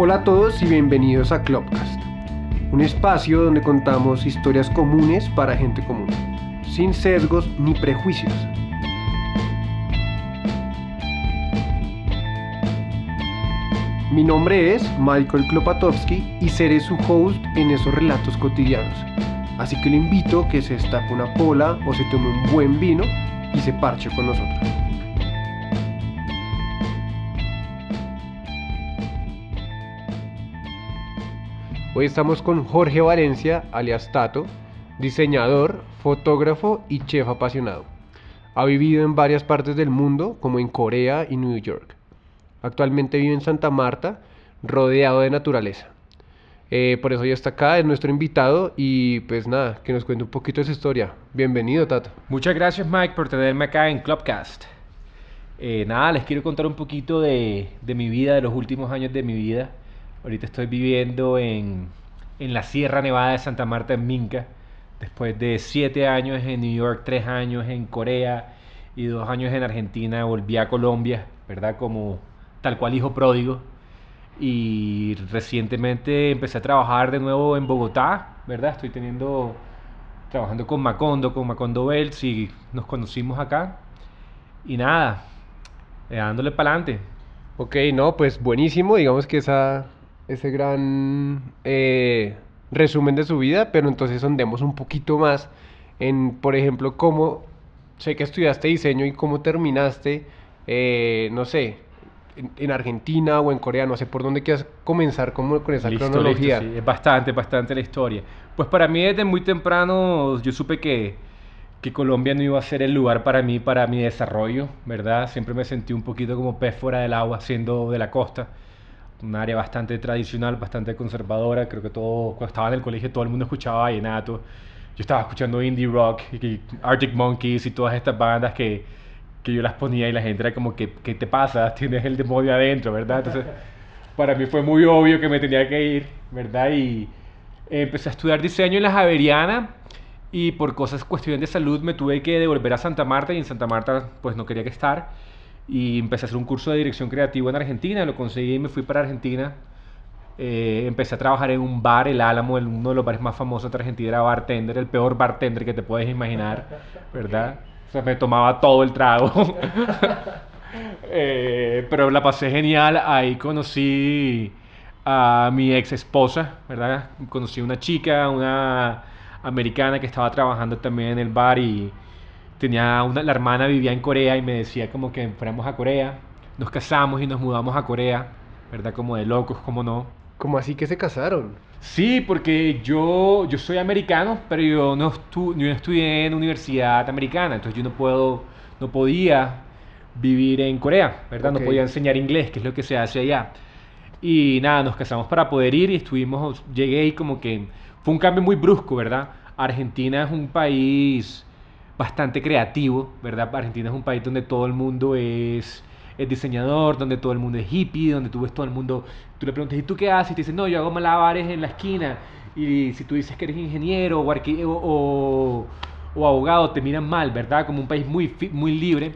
Hola a todos y bienvenidos a Clubcast, un espacio donde contamos historias comunes para gente común, sin sesgos ni prejuicios. Mi nombre es Michael Klopatowski y seré su host en esos relatos cotidianos. Así que le invito a que se destape una pola o se tome un buen vino y se parche con nosotros. Hoy estamos con Jorge Valencia, alias Tato, diseñador, fotógrafo y chef apasionado. Ha vivido en varias partes del mundo, como en Corea y New York. Actualmente vive en Santa Marta, rodeado de naturaleza. Eh, por eso ya está acá, es nuestro invitado y pues nada, que nos cuente un poquito de su historia. Bienvenido, Tato. Muchas gracias, Mike, por tenerme acá en Clubcast. Eh, nada, les quiero contar un poquito de, de, mi vida, de los últimos años de mi vida. Ahorita estoy viviendo en, en la Sierra Nevada de Santa Marta, en Minca. Después de siete años en New York, tres años en Corea y dos años en Argentina, volví a Colombia, ¿verdad? Como tal cual hijo pródigo y recientemente empecé a trabajar de nuevo en Bogotá, ¿verdad? Estoy teniendo, trabajando con Macondo, con Macondo Bells y nos conocimos acá. Y nada, eh, dándole para adelante. Ok, no, pues buenísimo, digamos que esa, ese gran eh, resumen de su vida, pero entonces andemos un poquito más en, por ejemplo, cómo, sé que estudiaste diseño y cómo terminaste, eh, no sé, en, Argentina o en Corea, no sé por dónde quieras comenzar con, con esa cronología. sí, es bastante, bastante la historia. Pues para mí desde muy temprano yo supe que, que Colombia no iba a ser el lugar para mí, para mi desarrollo, ¿verdad? Siempre me sentí un poquito como pez fuera del agua, siendo de la costa. Un área bastante tradicional, bastante conservadora. Creo que todo, cuando estaba en el colegio todo el mundo escuchaba vallenato. Yo estaba escuchando indie rock, y Arctic Monkeys y todas estas bandas que, que yo las ponía y la gente era como, que ¿qué te pasa? Tienes el demonio adentro, ¿verdad? Entonces, para mí fue muy obvio que me tenía que ir, ¿verdad? Y empecé a estudiar diseño en la Javeriana y por cosas, cuestiones de salud, me tuve que devolver a Santa Marta y en Santa Marta pues no quería que estar. Y empecé a hacer un curso de dirección creativa en Argentina, lo conseguí y me fui para Argentina. Eh, empecé a trabajar en un bar, el Álamo, uno de los bares más famosos de Argentina, era bartender, el peor bartender que te puedes imaginar, ¿verdad? O sea, me tomaba todo el trago. Eh, pero la pasé genial. Ahí conocí a mi ex esposa, ¿verdad? Conocí a una chica, una americana que estaba trabajando también en el bar y tenía una, la hermana vivía en Corea y me decía como que fuéramos a Corea. Nos casamos y nos mudamos a Corea, ¿verdad? Como de locos, como no. ¿Cómo así que se casaron? Sí, porque yo, yo soy americano, pero yo no, estu yo no estudié en universidad americana, entonces yo no, puedo, no podía vivir en Corea, ¿verdad? No podía enseñar inglés, que es lo que se hace allá. Y nada, nos casamos para poder ir y estuvimos, llegué y como que fue un cambio muy brusco, ¿verdad? Argentina es un país bastante creativo, ¿verdad? Argentina es un país donde todo el mundo es es diseñador, donde todo el mundo es hippie, donde tú ves todo el mundo, tú le preguntas, ¿y tú qué haces? Y te dicen, no, yo hago malabares en la esquina. Y si tú dices que eres ingeniero o, o, o abogado, te miran mal, ¿verdad? Como un país muy, muy libre.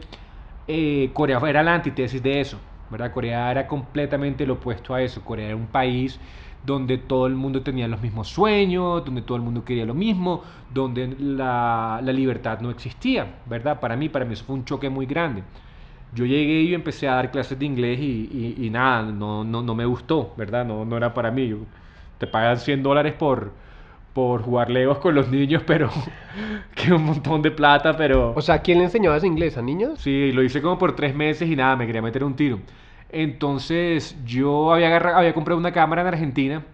Eh, Corea era la antítesis de eso, ¿verdad? Corea era completamente lo opuesto a eso. Corea era un país donde todo el mundo tenía los mismos sueños, donde todo el mundo quería lo mismo, donde la, la libertad no existía, ¿verdad? Para mí, para mí eso fue un choque muy grande yo llegué y empecé a dar clases de inglés y, y, nada, no, no, no, me gustó, ¿verdad? No, no era para mí. te pagan 100 dólares por, por jugar legos con los niños, pero que un montón de plata, pero... O sea, ¿quién le enseñabas inglés? ¿A niños? Sí, lo hice como por tres meses y nada, me quería meter un tiro. Entonces yo había, agarrado, había comprado una cámara en Argentina,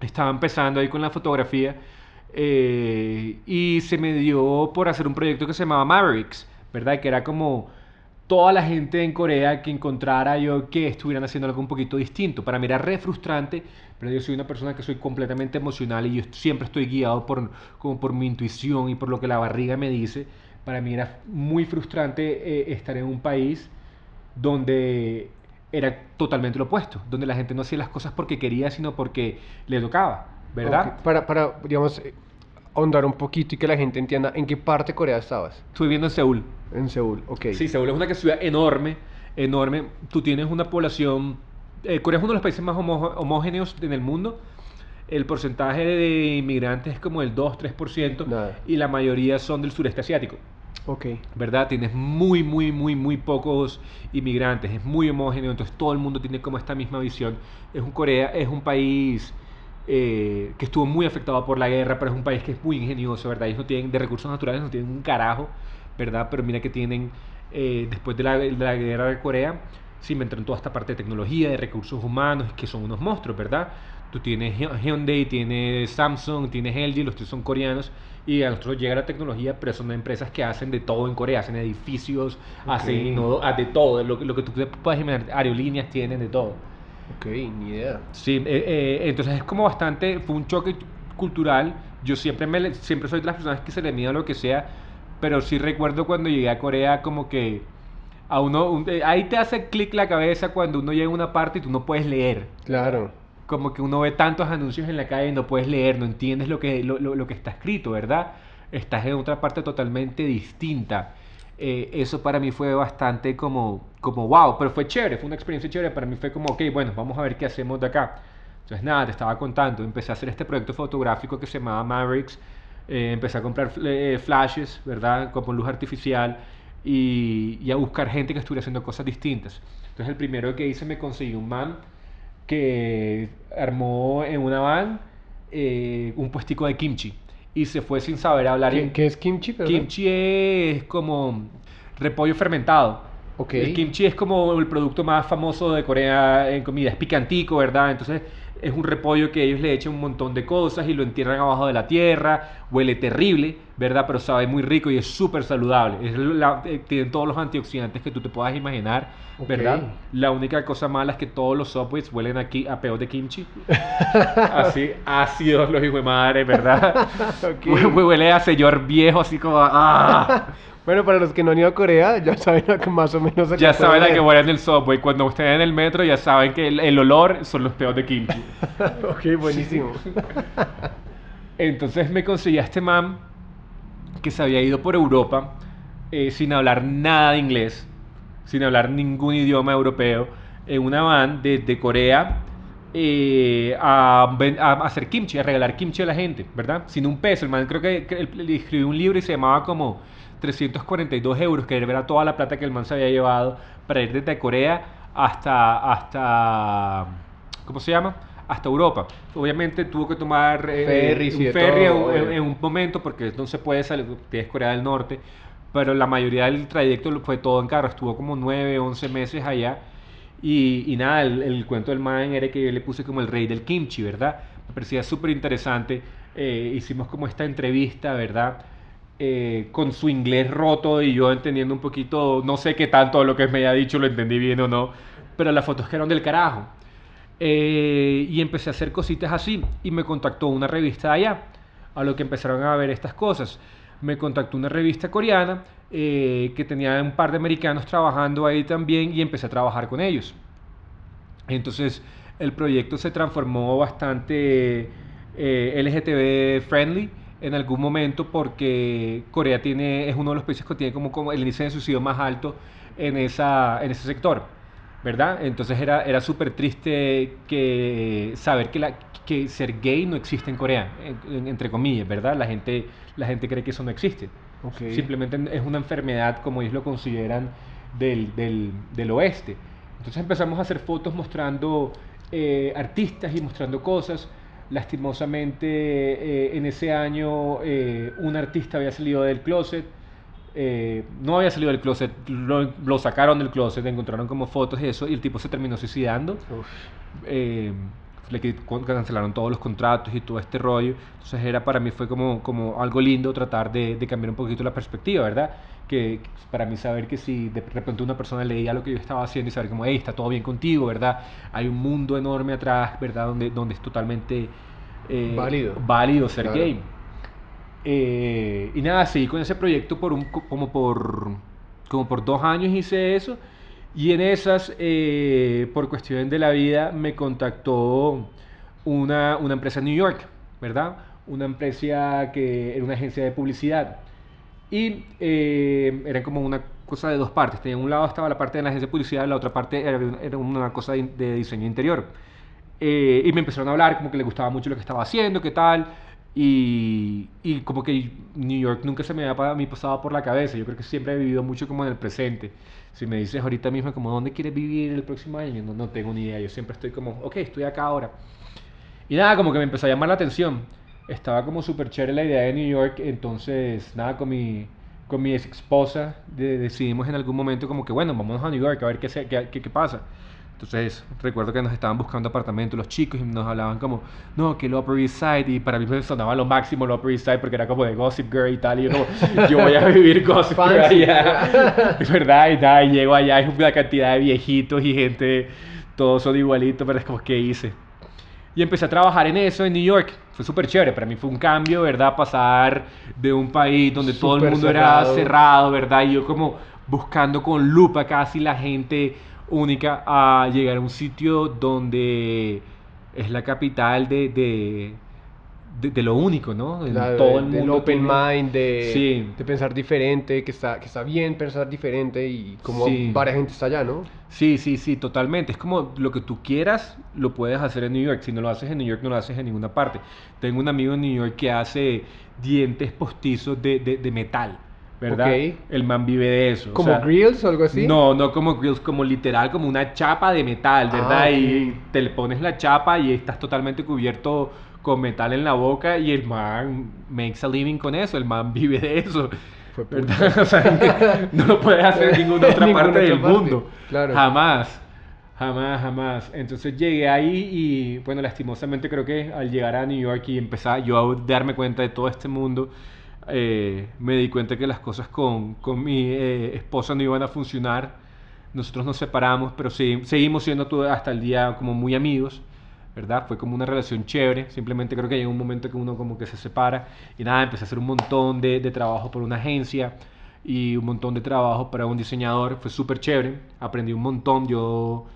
estaba empezando ahí con la fotografía eh, y se me dio por hacer un proyecto que se llamaba Mavericks, ¿verdad? Que era como toda la gente en Corea que encontrara yo que estuvieran haciendo algo un poquito distinto. Para mí era re frustrante, pero yo soy una persona que soy completamente emocional y yo siempre estoy guiado por, como por mi intuición y por lo que la barriga me dice. Para mí era muy frustrante eh, estar en un país donde era totalmente lo opuesto, donde la gente no hacía las cosas porque quería, sino porque le tocaba, ¿verdad? Para, para, digamos, ahondar un poquito y que la gente entienda en qué parte de Corea estabas. Estuve viviendo en Seúl. En Seúl, ok. Sí, Seúl es una ciudad enorme, enorme. Tú tienes una población eh, Corea es uno de los países más homogéneos en el mundo. El porcentaje de inmigrantes es como el 2-3% y la mayoría son del sureste asiático. Ok. ¿Verdad? Tienes muy, muy, muy, muy pocos inmigrantes. Es muy homogéneo. Entonces todo el mundo tiene como esta misma visión. Es un Corea, es un país eh, que estuvo muy afectado por la guerra, pero es un país que es muy ingenioso, ¿verdad? Ellos no tienen, de recursos naturales no tienen un carajo, ¿verdad? Pero mira que tienen, eh, después de la, de la guerra de Corea, se inventaron toda esta parte de tecnología, de recursos humanos, que son unos monstruos, ¿verdad? Tú tienes Hyundai, tienes Samsung, tienes LG, los tres son coreanos y a nosotros llega la tecnología, pero son empresas que hacen de todo en Corea, hacen edificios, hacen ah, de todo, lo, lo que tú puedas imaginar, aerolíneas tienen de todo. Ok, ni idea. Sí, eh, eh, entonces es como bastante, fue un choque cultural, yo siempre, me, siempre soy de las personas que se le mide lo que sea, pero sí recuerdo cuando llegué a Corea como que a uno, eh, ahí te hace clic la cabeza cuando uno llega a una parte y tú no puedes leer. Claro como que uno ve tantos anuncios en la calle y no puedes leer, no entiendes lo que, lo, lo, que está escrito, ¿verdad? Estás en otra parte totalmente distinta. Eh, eso para mí fue bastante como, como wow, pero fue chévere, fue una experiencia chévere. Para mí fue como, ok, bueno, vamos a ver qué hacemos de acá. Entonces, nada, te estaba contando, empecé a hacer este proyecto fotográfico que se llamaba Mavericks. Eh, empecé a comprar eh, flashes, ¿verdad? Con luz artificial y, y, a buscar gente que estuviera haciendo cosas distintas. Entonces, el primero que hice me conseguí un man que armó en una van eh, un puestico de kimchi y se fue sin saber hablar. ¿Qué, ¿qué es kimchi? Kimchi es como repollo fermentado. Okay. El kimchi es como el producto más famoso de Corea en comida. Es picantico, ¿verdad? Entonces es un repollo que ellos le echan un montón de cosas y lo entierran abajo de la tierra. Huele terrible, ¿verdad? Pero sabe muy rico y es súper saludable. Es la, eh, tienen todos los antioxidantes que tú te puedas imaginar, ¿verdad? La única cosa mala es que todos los subways huelen aquí a peor de kimchi. así, ácidos los hijos de madre, ¿verdad? Huele a señor viejo, así como... ¡ah! Bueno, para los que no han ido a Corea, ya saben a que más o menos... ya saben a que huele en el subway. Cuando estén en el metro, ya saben que el, olor son los peos de kimchi. ok, buenísimo. Entonces me conseguí a este man que se había ido por Europa eh, sin hablar nada de inglés, sin hablar ningún idioma europeo, en una van desde Corea eh, a, hacer kimchi, a regalar kimchi a la gente, ¿verdad? Sin un peso. El man creo que, que le escribió un libro y se llamaba como 342 euros, que era toda la plata que el man se había llevado para ir desde Corea hasta, hasta ¿cómo se llama? Hasta Europa. Obviamente tuvo que tomar eh, un ferry en, un momento porque no se puede salir, es Corea del Norte, pero la mayoría del trayecto fue todo en carro, estuvo como 9, 11 meses allá. Y, y nada, el, cuento del man era que yo le puse como el rey del kimchi, ¿verdad? Me parecía súper interesante. Eh, hicimos como esta entrevista, ¿verdad? Eh, con su inglés roto y yo entendiendo un poquito, no sé qué tanto lo que me haya dicho lo entendí bien o no, pero las fotos quedaron del carajo. Eh, y empecé a hacer cositas así y me contactó una revista allá, a lo que empezaron a ver estas cosas. Me contactó una revista coreana eh, que tenía un par de americanos trabajando ahí también y empecé a trabajar con ellos. Entonces el proyecto se transformó bastante LGTB friendly en algún momento porque Corea tiene, es uno de los países que tiene como, como el índice de suicidio más alto en, esa, en ese sector, ¿verdad? Entonces era, era súper triste que saber que, la, que ser gay no existe en Corea, entre comillas, ¿verdad? La gente, la gente cree que eso no existe. Simplemente es una enfermedad, como ellos lo consideran, del, del, del oeste. Entonces empezamos a hacer fotos mostrando eh, artistas y mostrando cosas Lastimosamente, eh, en ese año eh, un artista había salido del closet. Eh, no había salido del closet, lo, sacaron del closet, encontraron como fotos y eso, y el tipo se terminó suicidando. le cancelaron todos los contratos y todo este rollo. Entonces era para mí fue como, como algo lindo tratar de, de cambiar un poquito la perspectiva, ¿verdad? Que, para mí saber que si de repente una persona leía lo que yo estaba haciendo y saber como, hey, está todo bien contigo, ¿verdad? Hay un mundo enorme atrás, ¿verdad? Donde, donde es totalmente eh, válido. válido ser gay. Eh, y nada, seguí con ese proyecto por un, como, por, como por dos años hice eso. Y en esas, eh, por cuestiones de la vida, me contactó una, una empresa en New York, ¿verdad? Una empresa que era una agencia de publicidad. Y era como una cosa de dos partes. En un lado estaba la parte de la agencia de publicidad, la otra parte era, era una cosa de, de diseño interior. Eh, y me empezaron a hablar como que le gustaba mucho lo que estaba haciendo, qué tal. Y, y, como que New York nunca se me había mí pasado por la cabeza. Yo creo que siempre he vivido mucho como en el presente. Si me dices ahorita mismo como dónde quieres vivir el próximo año, no, no tengo ni idea. Yo siempre estoy como, ok, estoy acá ahora. Y nada, como que me empezó a llamar la atención. Estaba como súper chévere la idea de New York. Entonces, nada, con mi, con mi ex esposa decidimos en algún momento como que, bueno, vamos a New York a ver qué, qué, qué, qué pasa. Entonces, recuerdo que nos estaban buscando apartamentos los chicos y nos hablaban como, no, que el Upper East Side, y para mí me sonaba lo máximo el Upper East Side porque era como de Gossip Girl y tal, y yo como, yo voy a vivir Gossip Girl allá, ¿verdad? Y nada, y llego allá, es una cantidad de viejitos y gente, todos son igualitos, pero es como, ¿qué hice? Y empecé a trabajar en eso en New York. Fue súper chévere. Para mí fue un cambio, ¿verdad? Pasar de un país donde todo el mundo era cerrado, ¿verdad? Y yo como buscando con lupa casi la gente única a llegar a un sitio donde es la capital de, de, de, lo único, ¿no? todo el mundo. Open mind, de, de, pensar diferente, que está, que está bien pensar diferente y como varias gente está allá, ¿no? Sí, sí, sí, totalmente. Es como lo que tú quieras, lo puedes hacer en New York. Si no lo haces en New York, no lo haces en ninguna parte. Tengo un amigo en New York que hace dientes postizos de, de metal. ¿verdad? El man vive de eso. ¿Como grills o algo así? No, no como grills, como literal, como una chapa de metal, ah, ¿verdad? Y te le pones la chapa y estás totalmente cubierto con metal en la boca y el man makes a living con eso, el man vive de eso. ¿verdad? O sea, no lo puedes hacer en ninguna otra parte del mundo. Claro. Jamás. Jamás, jamás. Entonces llegué ahí y, bueno, lastimosamente creo que al llegar a New York y empezar yo a darme cuenta de todo este mundo, eh, me di cuenta que las cosas con, con mi eh, esposa no iban a funcionar. Nosotros nos separamos, pero sí, seguimos siendo hasta el día como muy amigos, ¿verdad? Fue como una relación chévere. Simplemente creo que llega un momento que uno como que se separa y nada, empecé a hacer un montón de, de trabajo por una agencia y un montón de trabajo para un diseñador. Fue súper chévere. Aprendí un montón. Yo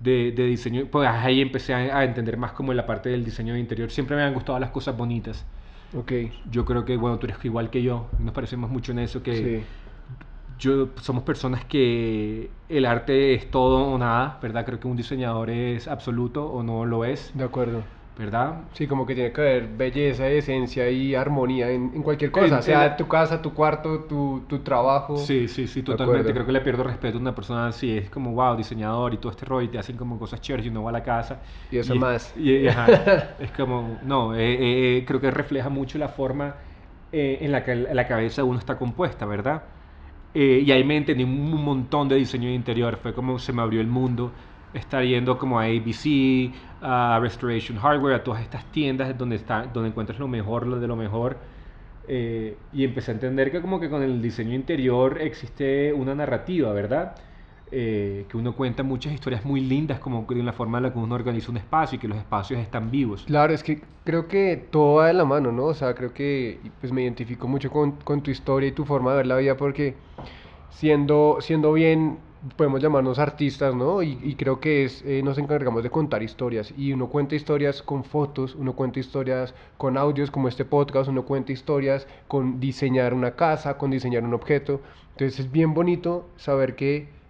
de, de, diseño, pues ahí empecé a, a entender más como la parte del diseño de interior. Siempre me han gustado las cosas bonitas. Okay. Yo creo que, bueno, tú eres igual que yo, nos parecemos mucho en eso, que yo, somos personas que el arte es todo o nada, ¿verdad? Creo que un diseñador es absoluto o no lo es. De acuerdo. ¿verdad? Sí, como que tiene que haber belleza, esencia y armonía en, en cualquier cosa, sea tu casa, tu cuarto, tu, tu trabajo. Sí, sí, sí, totalmente. Creo que le pierdo respeto a una persona así, es como, wow, diseñador y todo este rollo, y te hacen como cosas chéveres y uno va a la casa. Y eso más. Y, es como, no, eh, eh, eh, creo que refleja mucho la forma en la que la cabeza uno está compuesta, ¿verdad? Y ahí me entendí un montón de diseño de interior, fue como se me abrió el mundo estar yendo como a ABC, a Restoration Hardware, a todas estas tiendas donde, está, donde encuentras lo mejor, lo de lo mejor. Eh, y empecé a entender que como que con el diseño interior existe una narrativa, ¿verdad? Eh, que uno cuenta muchas historias muy lindas como en la forma en la que uno organiza un espacio y que los espacios están vivos. Claro, es que creo que todo va de la mano, ¿no? O sea, creo que pues me identifico mucho con, con tu historia y tu forma de ver la vida porque siendo, siendo bien podemos llamarnos artistas, ¿no? Y, creo que es, eh, nos encargamos de contar historias. Y uno cuenta historias con fotos, uno cuenta historias con audios como este podcast, uno cuenta historias con diseñar una casa, con diseñar un objeto. Entonces es bien bonito saber que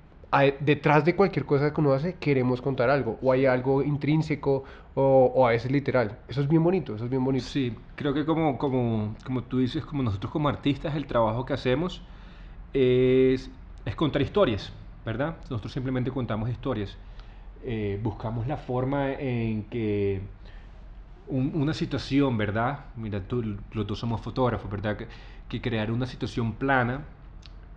detrás de cualquier cosa que uno hace queremos contar algo, o hay algo intrínseco, o, o, a veces literal. Eso es bien bonito, eso es bien bonito. Sí, creo que como, como, como tú dices, como nosotros como artistas, el trabajo que hacemos es, es contar historias ¿verdad? Nosotros simplemente contamos historias. Eh, buscamos la forma en que una situación, ¿verdad? Mira, tú, los dos somos fotógrafos, ¿verdad? Que, crear una situación plana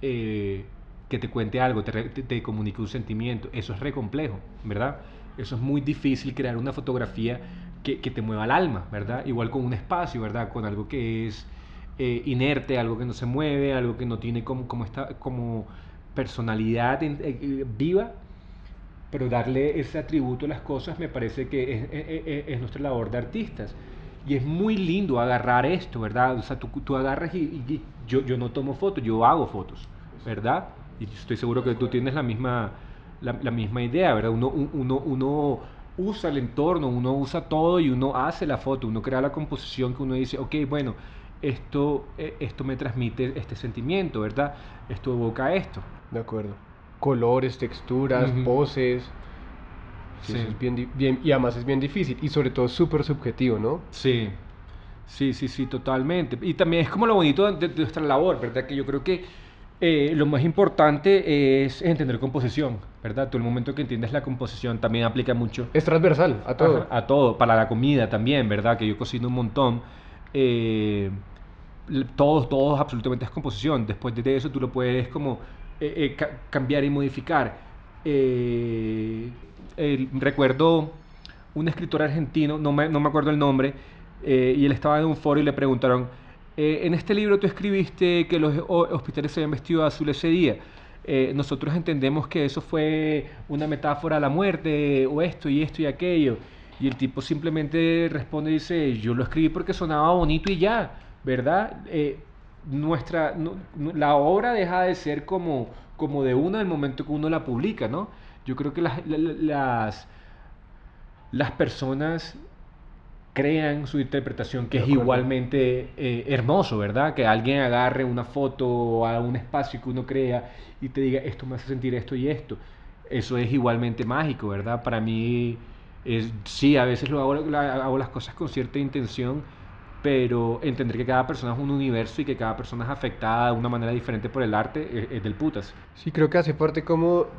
eh, que te cuente algo, te, te, comunique un sentimiento, eso es re complejo, ¿verdad? Eso es muy difícil crear una fotografía que, que te mueva el alma, ¿verdad? Igual con un espacio, ¿verdad? Con algo que es eh, inerte, algo que no se mueve, algo que no tiene como, como, está, como personalidad eh, eh, viva, pero darle ese atributo a las cosas me parece que es, nuestra labor de artistas. Y es muy lindo agarrar esto, ¿verdad? O sea, tú, tú agarras y, yo, yo no tomo fotos, yo hago fotos, ¿verdad? Y estoy seguro que tú tienes la misma, la, misma idea, ¿verdad? Uno, uno, uno usa el entorno, uno usa todo y uno hace la foto, uno crea la composición que uno dice, ok, bueno, esto, eh, esto me transmite este sentimiento, ¿verdad? Esto evoca esto. De acuerdo. Colores, texturas, poses. Sí, es bien, bien, y además es bien difícil y sobre todo súper subjetivo, ¿no? Sí, sí, sí, sí, totalmente. Y también es como lo bonito de, nuestra labor, ¿verdad? Que yo creo que eh, lo más importante es entender composición, ¿verdad? Tú el momento que entiendes la composición también aplica mucho. Es transversal a todo. a todo, para la comida también, ¿verdad? Que yo cocino un montón. Eh, todos, todos absolutamente es composición. Después de eso tú lo puedes como eh, cambiar y modificar. Eh, recuerdo un escritor argentino, no me, no me acuerdo el nombre, eh, y él estaba en un foro y le preguntaron, eh, en este libro tú escribiste que los hospitales se habían vestido de azul ese día. Eh, nosotros entendemos que eso fue una metáfora a la muerte, o esto y esto y aquello. Y el tipo simplemente responde y dice, yo lo escribí porque sonaba bonito y ya, ¿verdad? nuestra, la obra deja de ser como, como de uno el momento que uno la publica, ¿no? Yo creo que las, las, las personas crean su interpretación, que es igualmente eh, hermoso, ¿verdad? Que alguien agarre una foto a un espacio que uno crea y te diga, esto me hace sentir esto y esto. Eso es igualmente mágico, ¿verdad? Para mí, es, sí, a veces lo hago, hago las cosas con cierta intención, pero entender que cada persona es un universo y que cada persona es afectada de una manera diferente por el arte es, es del putas. Sí, creo que hace parte como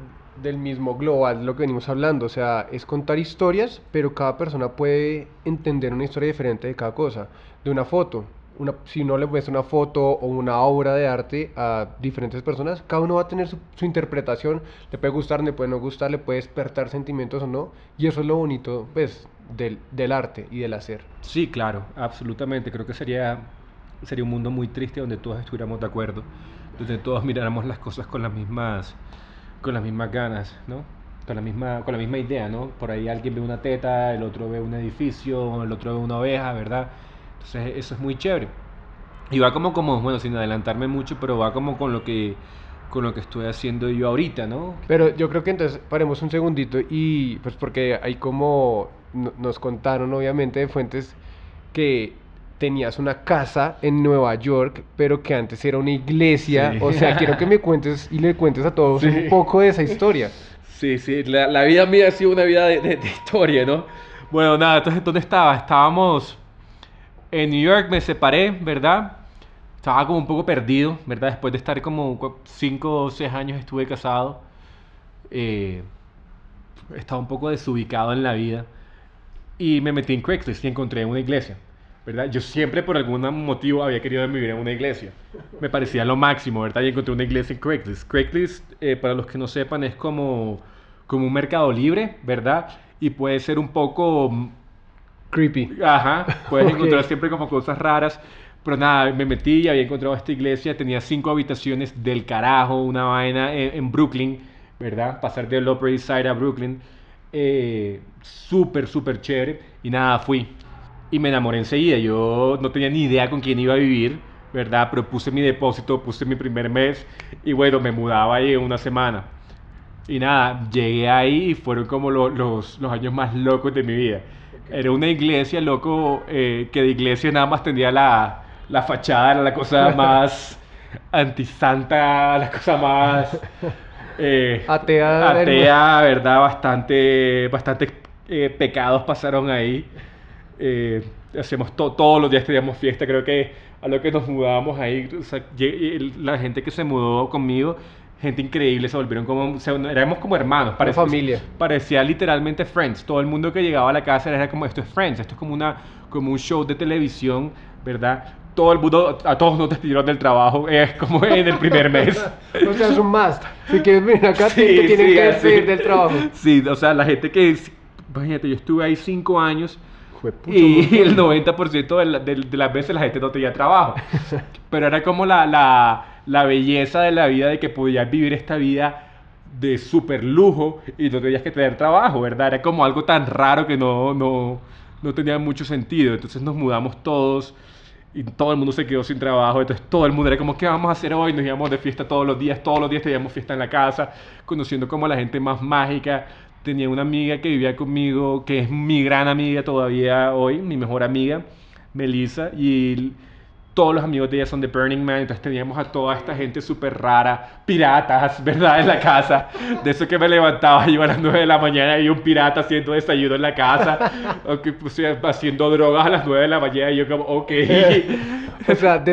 del mismo global, lo que venimos hablando, o sea, es contar historias, pero cada persona puede entender una historia diferente de cada cosa, de una foto. Una, si uno le muestra una foto o una obra de arte a diferentes personas, cada uno va a tener su, interpretación, le puede gustar, le puede no gustar, le puede despertar sentimientos o no, y eso es lo bonito, pues, del, del arte y del hacer. Sí, claro, absolutamente, creo que sería, sería un mundo muy triste donde todos estuviéramos de acuerdo, donde todos miráramos las cosas con las mismas con las mismas ganas, ¿no? Con la misma, con la misma idea, ¿no? Por ahí alguien ve una teta, el otro ve un edificio, el otro ve una oveja, ¿verdad? Entonces eso es muy chévere. Y va como, como, bueno, sin adelantarme mucho, pero va como con lo que con lo que estoy haciendo yo ahorita, ¿no? Pero yo creo que entonces paremos un segundito y pues porque hay como nos contaron obviamente de fuentes que tenías una casa en Nueva York, pero que antes era una iglesia. O sea, quiero que me cuentes y le cuentes a todos un poco de esa historia. Sí, sí, la, vida mía ha sido una vida de, historia, ¿no? Bueno, nada, entonces, ¿dónde estaba? Estábamos en New York, me separé, ¿verdad? Estaba como un poco perdido, ¿verdad? Después de estar como 5 o 6 años estuve casado. Eh, estaba un poco desubicado en la vida. Y me metí en Craigslist y encontré una iglesia. ¿Verdad? Yo siempre por algún motivo había querido vivir en una iglesia. Me parecía lo máximo, ¿verdad? Y encontré una iglesia en Craigslist. Craigslist, eh, para los que no sepan, es como, como un mercado libre, ¿verdad? Y puede ser un poco... Creepy. Ajá, puedes encontrar siempre como cosas raras. Pero nada, me metí y había encontrado esta iglesia. Tenía cinco habitaciones del carajo, una vaina en, Brooklyn, ¿verdad? Pasar del Upper East Side a Brooklyn. Eh, súper, súper chévere. Y nada, fui y me enamoré enseguida. Yo no tenía ni idea con quién iba a vivir, ¿verdad? Pero puse mi depósito, puse mi primer mes y bueno, me mudaba ahí en una semana. Y nada, llegué ahí y fueron como los, los años más locos de mi vida. Era una iglesia, loco, eh, que de iglesia nada más tenía la, la fachada, era la cosa más antisanta, la cosa más... Eh, atea, atea ¿verdad? Bastante, bastante eh, pecados pasaron ahí. Eh, hacemos todos los días teníamos fiesta, creo que a lo que nos mudábamos ahí, la gente que se mudó conmigo, gente increíble, se volvieron como, éramos como hermanos, parecía, familia. Parecía literalmente Friends, todo el mundo que llegaba a la casa era como, esto es Friends, esto es como, una, como un show de televisión, ¿verdad? todo el mundo, a todos nos despidieron del trabajo, es como en el primer mes. o sea, es un must. Si quieres venir acá, sí, te tienen que despedir del trabajo. Sí, o sea, la gente que, imagínate, yo estuve ahí cinco años y el 90% de, de, las veces la gente no tenía trabajo. Pero era como la, la, la belleza de la vida de que podías vivir esta vida de súper lujo y no tenías que tener trabajo, ¿verdad? Era como algo tan raro que no, no, no tenía mucho sentido. Entonces nos mudamos todos y todo el mundo se quedó sin trabajo. Entonces todo el mundo era como, ¿qué vamos a hacer hoy? Nos íbamos de fiesta todos los días, todos los días teníamos fiesta en la casa, conociendo como la gente más mágica tenía una amiga que vivía conmigo, que es mi gran amiga todavía hoy, mi mejor amiga, Melissa, y todos los amigos de ella son de Burning Man, entonces teníamos a toda esta gente súper rara, piratas, ¿verdad? En la casa. De eso que me levantaba yo a las 9 de la mañana y un pirata haciendo desayuno en la casa, o que pues, haciendo drogas a las 9 de la mañana y yo como, ok. o sea,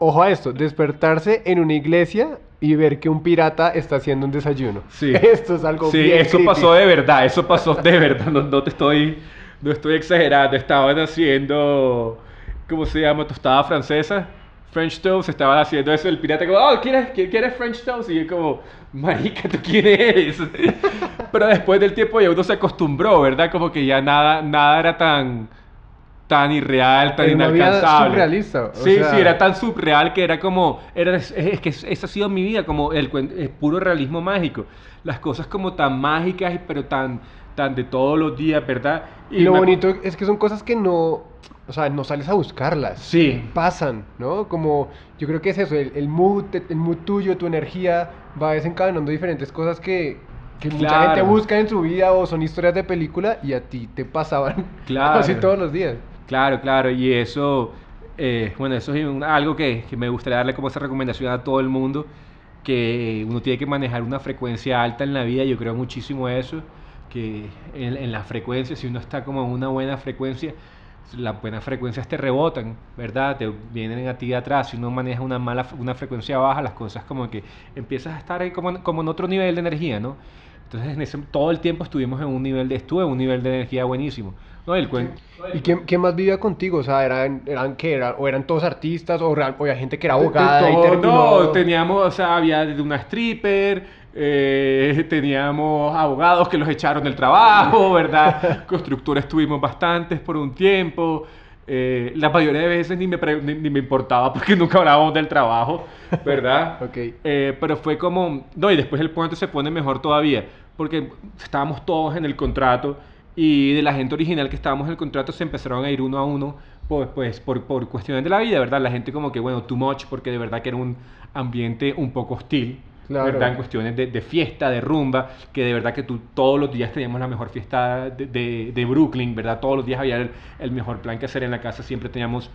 ojo a esto, despertarse en una iglesia y ver que un pirata está haciendo un desayuno. Sí. Esto es algo Sí, eso pasó de verdad, eso pasó de verdad, no, no te estoy, no estoy exagerando, estaban haciendo ¿cómo se llama? Tostada francesa. French toast, estaban haciendo eso, el pirata como, oh, ¿quieres, ¿quieres French toast? Y yo como, marica, ¿tú quién eres? Pero después del tiempo ya uno se acostumbró, ¿verdad? Como que ya nada, nada era tan, tan irreal, tan inalcanzable. surrealista. sí, sí, era tan surreal que era como, era, es, que esa ha sido mi vida, como el, el puro realismo mágico. Las cosas como tan mágicas, pero tan, tan de todos los días, ¿verdad? Y, lo bonito es que son cosas que no o sea, no sales a buscarlas. Sí. Pasan, ¿no? Como, yo creo que es eso, el, mood, el mood tuyo, tu energía, va desencadenando diferentes cosas que, que mucha gente busca en su vida o son historias de película y a ti te pasaban claro. casi todos los días. Claro, claro, y eso, eh, bueno, eso es algo que, que me gustaría darle como esa recomendación a todo el mundo, que uno tiene que manejar una frecuencia alta en la vida, yo creo muchísimo eso, que en, en la frecuencia, si uno está como en una buena frecuencia, las buenas frecuencias te rebotan, ¿verdad? Te vienen a ti de atrás. Si uno maneja una mala una frecuencia baja, las cosas como que empiezas a estar como, como en otro nivel de energía, ¿no? Entonces, en ese, todo el tiempo estuvimos en un nivel de, estuve en un nivel de energía buenísimo. ¿no? El ¿Y quién, quién, más vivía contigo? O sea, ¿eran, eran, ¿qué era? ¿O eran todos artistas? ¿O, había gente que era abogada? y No, teníamos, o sea, había una stripper, eh, teníamos abogados que los echaron del trabajo, ¿verdad? Constructores tuvimos bastantes por un tiempo. Eh, la mayoría de veces ni me, ni, me, importaba porque nunca hablábamos del trabajo, ¿verdad? ok. Eh, pero fue como, no, y después el puente se pone mejor todavía, porque estábamos todos en el contrato y de la gente original que estábamos en el contrato se empezaron a ir uno a uno, pues, pues por, por cuestiones de la vida, ¿verdad? La gente como que, bueno, too much, porque de verdad que era un ambiente un poco hostil. ¿Verdad? En cuestiones de, de, fiesta, de rumba, que de verdad que tú todos los días teníamos la mejor fiesta de, de, Brooklyn, ¿verdad? Todos los días había el, el, mejor plan que hacer en la casa, siempre teníamos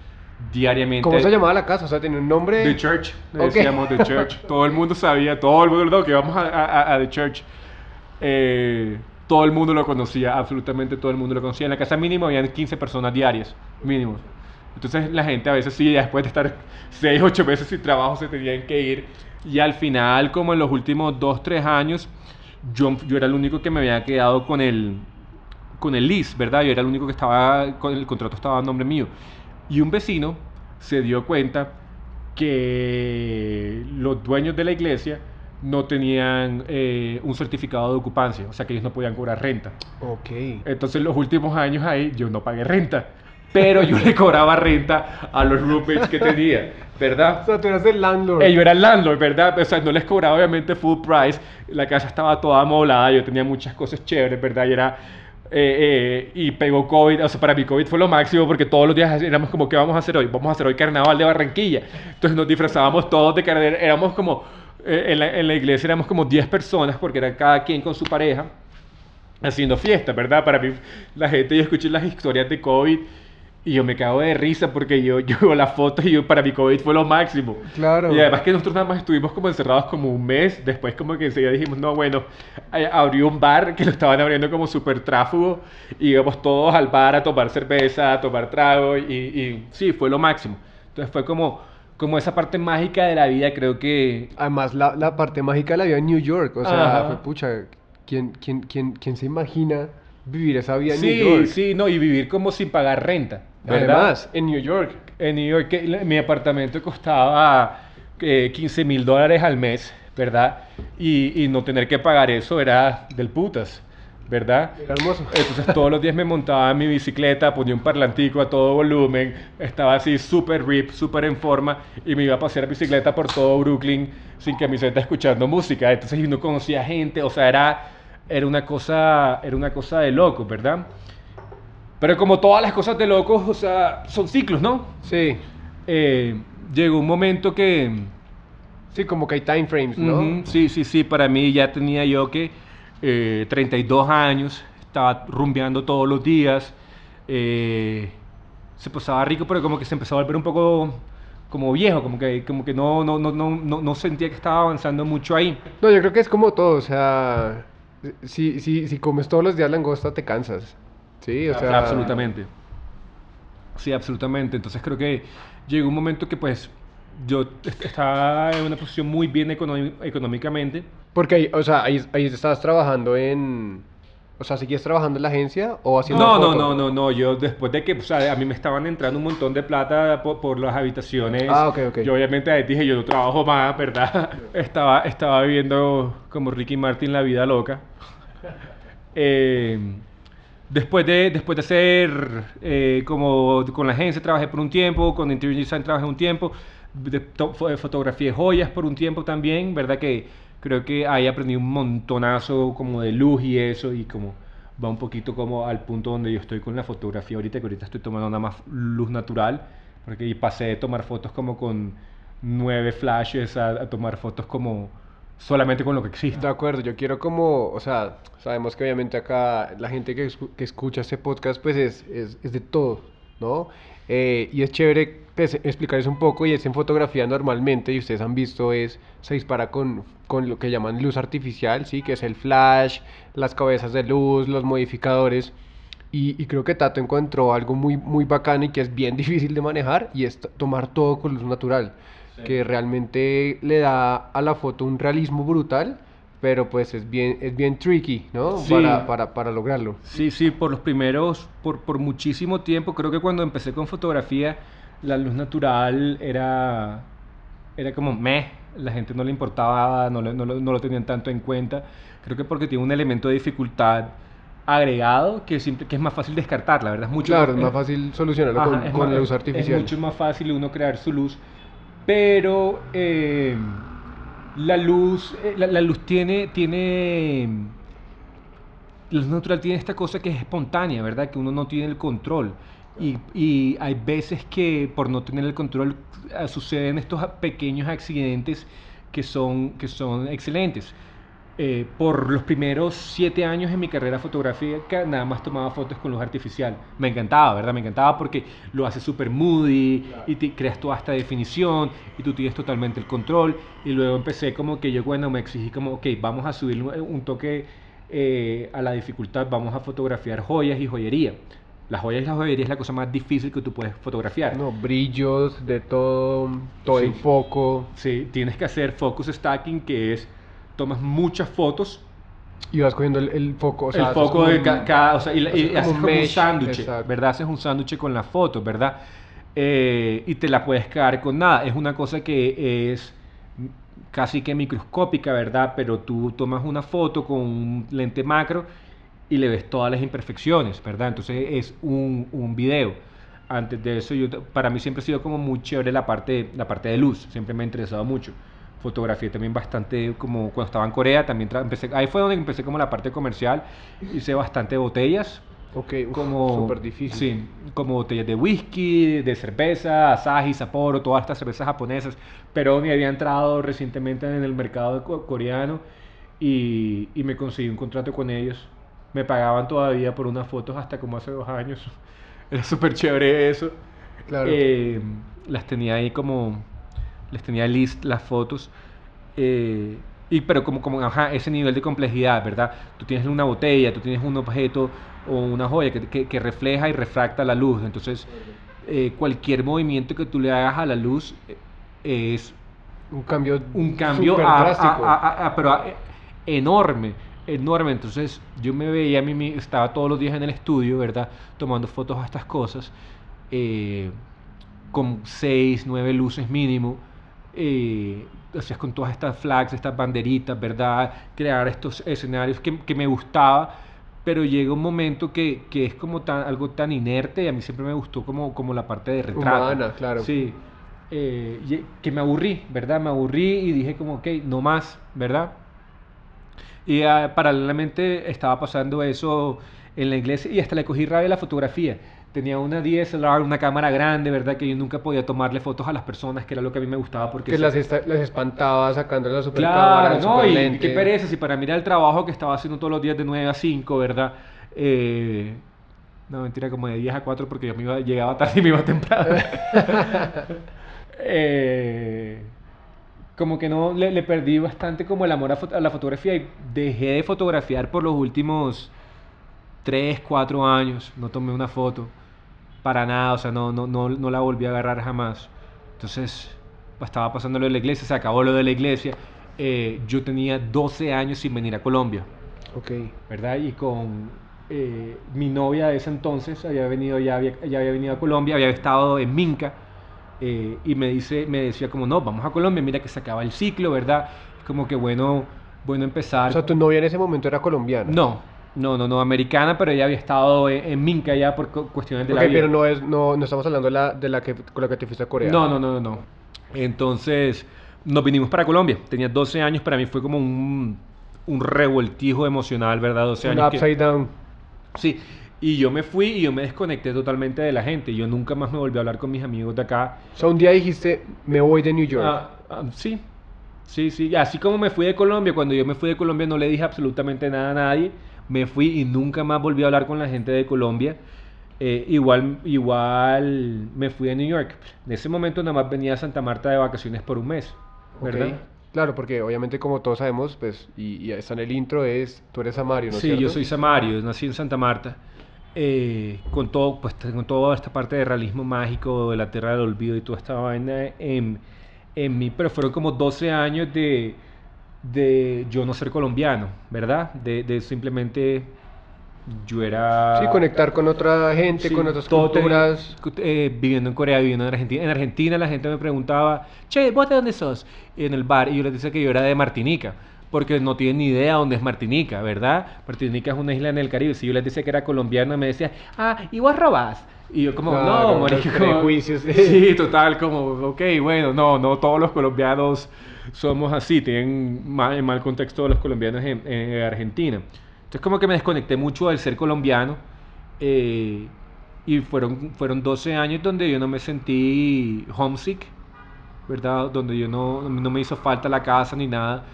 diariamente. ¿Cómo se llamaba la casa? O sea, tenía un nombre. The Church, decíamos The Church. todo el mundo sabía, todo el mundo, que íbamos a, a, a, The Church. Eh, todo el mundo lo conocía, absolutamente todo el mundo lo conocía. En la casa mínimo habían 15 personas diarias, mínimo. Entonces la gente a veces sí, después de estar 6, 8 meses sin trabajo, se tenían que ir y al final, como en los últimos 2, 3 años, yo, yo era el único que me había quedado con el, con el lease, ¿verdad? Yo era el único que estaba, con el contrato estaba a nombre mío. Y un vecino se dio cuenta que los dueños de la iglesia no tenían eh, un certificado de ocupancia, o sea que ellos no podían cobrar renta. Ok. Entonces los últimos años ahí yo no pagué renta pero yo le cobraba renta a los roommates que tenía, ¿verdad? O sea, tú eras el landlord. Eh, yo era el landlord, ¿verdad? O sea, no les cobraba obviamente full price, la casa estaba toda amoblada, yo tenía muchas cosas chéveres, ¿verdad? Y era... Eh, eh, y pegó COVID, o sea, para mí COVID fue lo máximo porque todos los días éramos como, ¿qué vamos a hacer hoy? Vamos a hacer hoy carnaval de Barranquilla. Entonces nos disfrazábamos todos de carnaval, éramos como, en la, en la iglesia éramos como 10 personas porque era cada quien con su pareja haciendo fiesta, ¿verdad? Para mí, la gente, yo escuché las historias de COVID y yo me cago de risa porque yo, yo veo las fotos y yo, para mi COVID fue lo máximo. Claro. Y además que nosotros nada más estuvimos como encerrados como un mes. Después como que enseguida dijimos, no, bueno, abrió un bar que lo estaban abriendo como súper tráfugo. Y íbamos todos al bar a tomar cerveza, a tomar trago. Y, y, sí, fue lo máximo. Entonces fue como, como esa parte mágica de la vida, creo que... Además, la, la parte mágica de la vida en New York. O sea, fue pucha, ¿quién, quién, quién, quién se imagina vivir esa vida en New York? Sí, sí, no, y vivir como sin pagar renta. Además, en New York. En New York, mi apartamento costaba 15 eh, mil dólares al mes, ¿verdad? Y, y, no tener que pagar eso era del putas, ¿verdad? Era hermoso. Entonces todos los días me montaba en mi bicicleta, ponía un parlantico a todo volumen, estaba así súper rip, súper en forma y me iba a pasear bicicleta por todo Brooklyn sin camiseta escuchando música. Entonces yo no conocía gente, o sea, era, era, una, cosa, era una cosa de loco, ¿verdad? Pero como todas las cosas de locos, o sea, son ciclos, ¿no? Sí. Eh, llegó un momento que... Sí, como que hay time frames, ¿no? Sí, sí, sí. Para mí ya tenía yo que 32 eh, años, estaba rumbeando todos los días. Eh, se pasaba rico, pero como que se empezó a volver un poco como viejo, como que, como que no, no, no, no, no sentía que estaba avanzando mucho ahí. No, yo creo que es como todo, o sea, si, si, si comes todos los días langosta te cansas. Sí, o sea... Absolutamente. Sí, absolutamente. Entonces creo que llegó un momento que pues yo estaba en una posición muy bien económicamente. Porque, ahí, o sea, ahí, ahí estabas trabajando en... O sea, ¿seguías trabajando en la agencia o haciendo No, no, no, no, no. Yo después de que, o sea, a mí me estaban entrando un montón de plata por, las habitaciones. Ah, ok, ok. Yo obviamente dije, yo no trabajo más, ¿verdad? estaba, estaba viviendo como Ricky Martin la vida loca. Eh, después, de, después de hacer eh, como con la agencia trabajé por un tiempo, con Interior Design trabajé un tiempo, de, fotografié joyas por un tiempo también, ¿verdad? Que creo que ahí aprendí un montonazo como de luz y eso y como va un poquito como al punto donde yo estoy con la fotografía ahorita, que ahorita estoy tomando nada más luz natural, porque pasé de tomar fotos como con nueve flashes a, tomar fotos como solamente con lo que existe. De acuerdo, yo quiero como, o sea, sabemos que obviamente acá la gente que, que escucha este podcast pues es, es, es de todo, ¿no? Eh, y es chévere pues, explicarles un poco y es en fotografía normalmente y ustedes han visto es se dispara con, con lo que llaman luz artificial, ¿sí? que es el flash, las cabezas de luz, los modificadores. Y, y, creo que Tato encontró algo muy, muy bacano y que es bien difícil de manejar y es tomar todo con luz natural, que realmente le da a la foto un realismo brutal pero pues es bien, es bien tricky, ¿no? Para, para, para, lograrlo. Sí, sí, por los primeros, por, por muchísimo tiempo, creo que cuando empecé con fotografía, la luz natural era, era como meh, la gente no le importaba, no, no, no lo tenían tanto en cuenta. Creo que porque tiene un elemento de dificultad agregado que, siempre, que es más fácil descartar, la verdad es mucho Claro, es más fácil solucionarlo con, con la luz artificial. Es mucho más fácil uno crear su luz, pero... Eh, la luz, eh, la, luz tiene, tiene, la natural tiene esta cosa que es espontánea, ¿verdad? Que uno no tiene el control. Y, y hay veces que por no tener el control eh, suceden estos pequeños accidentes que son, que son excelentes. Eh, por los primeros siete años en mi carrera fotográfica nada más tomaba fotos con luz artificial. Me encantaba, ¿verdad? Me encantaba porque lo hace súper moody y te creas toda esta definición y tú tienes totalmente el control. Y luego empecé como que yo, bueno, me exigí como, ok, vamos a subir un toque eh, a la dificultad, vamos a fotografiar joyas y joyería. Las joyas y la joyería es la cosa más difícil que tú puedes fotografiar. No, brillos de todo, todo el foco. Sí, tienes que hacer focus stacking, que es tomas muchas fotos. Y vas cogiendo el, foco, o sea, el foco de cada, o sea, y, haces como un sándwich, ¿verdad? Haces un sándwich con la foto, ¿verdad? Eh, y te la puedes quedar con nada. Es una cosa que es casi que microscópica, ¿verdad? Pero tú tomas una foto con un lente macro y le ves todas las imperfecciones, ¿verdad? Entonces es un, un video. Antes de eso, yo, para mí siempre ha sido como muy chévere la parte, la parte de luz, siempre me ha interesado mucho fotografía también bastante como cuando estaba en Corea también empecé ahí fue donde empecé como la parte comercial hice bastante botellas. Ok como súper difícil. sí como botellas de whisky de cerveza Asahi Sapporo todas estas cervezas japonesas pero me había entrado recientemente en el mercado coreano y, y me conseguí un contrato con ellos. Me pagaban todavía por unas fotos hasta como hace dos años. Era súper chévere eso. Claro. Eh, las tenía ahí como les tenía list las fotos. Eh, y, pero como, como ajá, ese nivel de complejidad, ¿verdad? Tú tienes una botella, tú tienes un objeto o una joya que, que, refleja y refracta la luz. Entonces, eh, cualquier movimiento que tú le hagas a la luz eh, es un cambio, un cambio a, pero enorme, enorme. Entonces, yo me veía a mí, estaba todos los días en el estudio, ¿verdad? Tomando fotos a estas cosas, con seis, nueve luces mínimo eh, hacías con todas estas flags, estas banderitas, ¿verdad? Crear estos escenarios que, que me gustaba, pero llega un momento que, que, es como tan, algo tan inerte y a mí siempre me gustó como, como la parte de retrato. Humana, claro. Sí. Eh, que me aburrí, ¿verdad? Me aburrí y dije como, ok, no más, ¿verdad? Y uh, paralelamente estaba pasando eso en la iglesia y hasta le cogí rabia a la fotografía tenía una DSLR, una cámara grande, ¿verdad? Que yo nunca podía tomarle fotos a las personas, que era lo que a mí me gustaba. Porque que las, las espantaba sacando la super Claro, no, y qué pereza, si para mirar el trabajo que estaba haciendo todos los días de 9 a 5, ¿verdad? Eh, no, mentira, como de 10 a 4 porque yo me iba, llegaba tarde y me iba temprano. eh, como que no, le, le perdí bastante como el amor a, a la fotografía y dejé de fotografiar por los últimos 3, 4 años. No tomé una foto para nada, o sea, no, no, no, no la volví a agarrar jamás. Entonces, estaba pasando lo de la iglesia, se acabó lo de la iglesia. Eh, yo tenía 12 años sin venir a Colombia. Ok. ¿verdad? Y con eh, mi novia de ese entonces, había venido, ya había, ya había venido a Colombia, había estado en Minca, eh, y me, dice, me decía como, no, vamos a Colombia, mira que se acaba el ciclo, ¿verdad? Como que bueno, bueno empezar. O sea, tu novia en ese momento era colombiana. No, no, no, no, americana, pero ella había estado en, en Minca ya por cu- cuestiones de Ok, la vida. pero no, es, no, no estamos hablando de la, de la que, con la que te fuiste a Corea. No, no, no, no, no. Entonces, nos vinimos para Colombia. Tenía 12 años, para mí fue como un, un revoltijo emocional, ¿verdad? 12 Un años. que- upside down. Sí, y yo me fui y yo me desconecté totalmente de la gente. Yo nunca más me volví a hablar con mis amigos de acá. O sea, un día dijiste, me voy de New York. Ah, ah, sí, sí, sí. Así como me fui de Colombia, cuando yo me fui de Colombia no le dije absolutamente nada a nadie. Me fui y nunca más volví a hablar con la gente de Colombia. Eh, igual, igual me fui a New York. En ese momento nada más venía a Santa Marta de vacaciones por un mes. ¿verdad? Claro, porque obviamente como todos sabemos, pues, y, y está en el intro, es, tú eres Samario, ¿no es Sí, yo cierto? soy Samario, nací en Santa Marta. eh, con todo, pues con toda esta parte de realismo mágico, de la tierra del olvido y toda esta vaina en, en mí, pero fueron como 12 años de, de yo no ser colombiano, ¿verdad? De, de simplemente yo era... Sí, conectar con otra gente, Sí, con otras culturas. eh, viviendo en Corea, viviendo en Argentina. En Argentina la gente me preguntaba, che, ¿vos de dónde sos? En el bar, y yo les decía que yo era de Martinica, porque no tienen ni idea dónde es Martinica, ¿verdad? Martinica es una isla en el Caribe. Si yo les decía que era colombiano, me decían, ah, ¿y vos robás? Y yo como, no, los marico. prejuicios. Sí, total, como, ok, bueno, no, no todos los colombianos somos así, tienen mal, mal contexto de los colombianos en, en Argentina. Entonces como que me desconecté mucho del ser colombiano eh, y fueron, fueron 12 años donde yo no me sentí homesick, ¿verdad? Donde yo no, no me hizo falta la casa ni nada.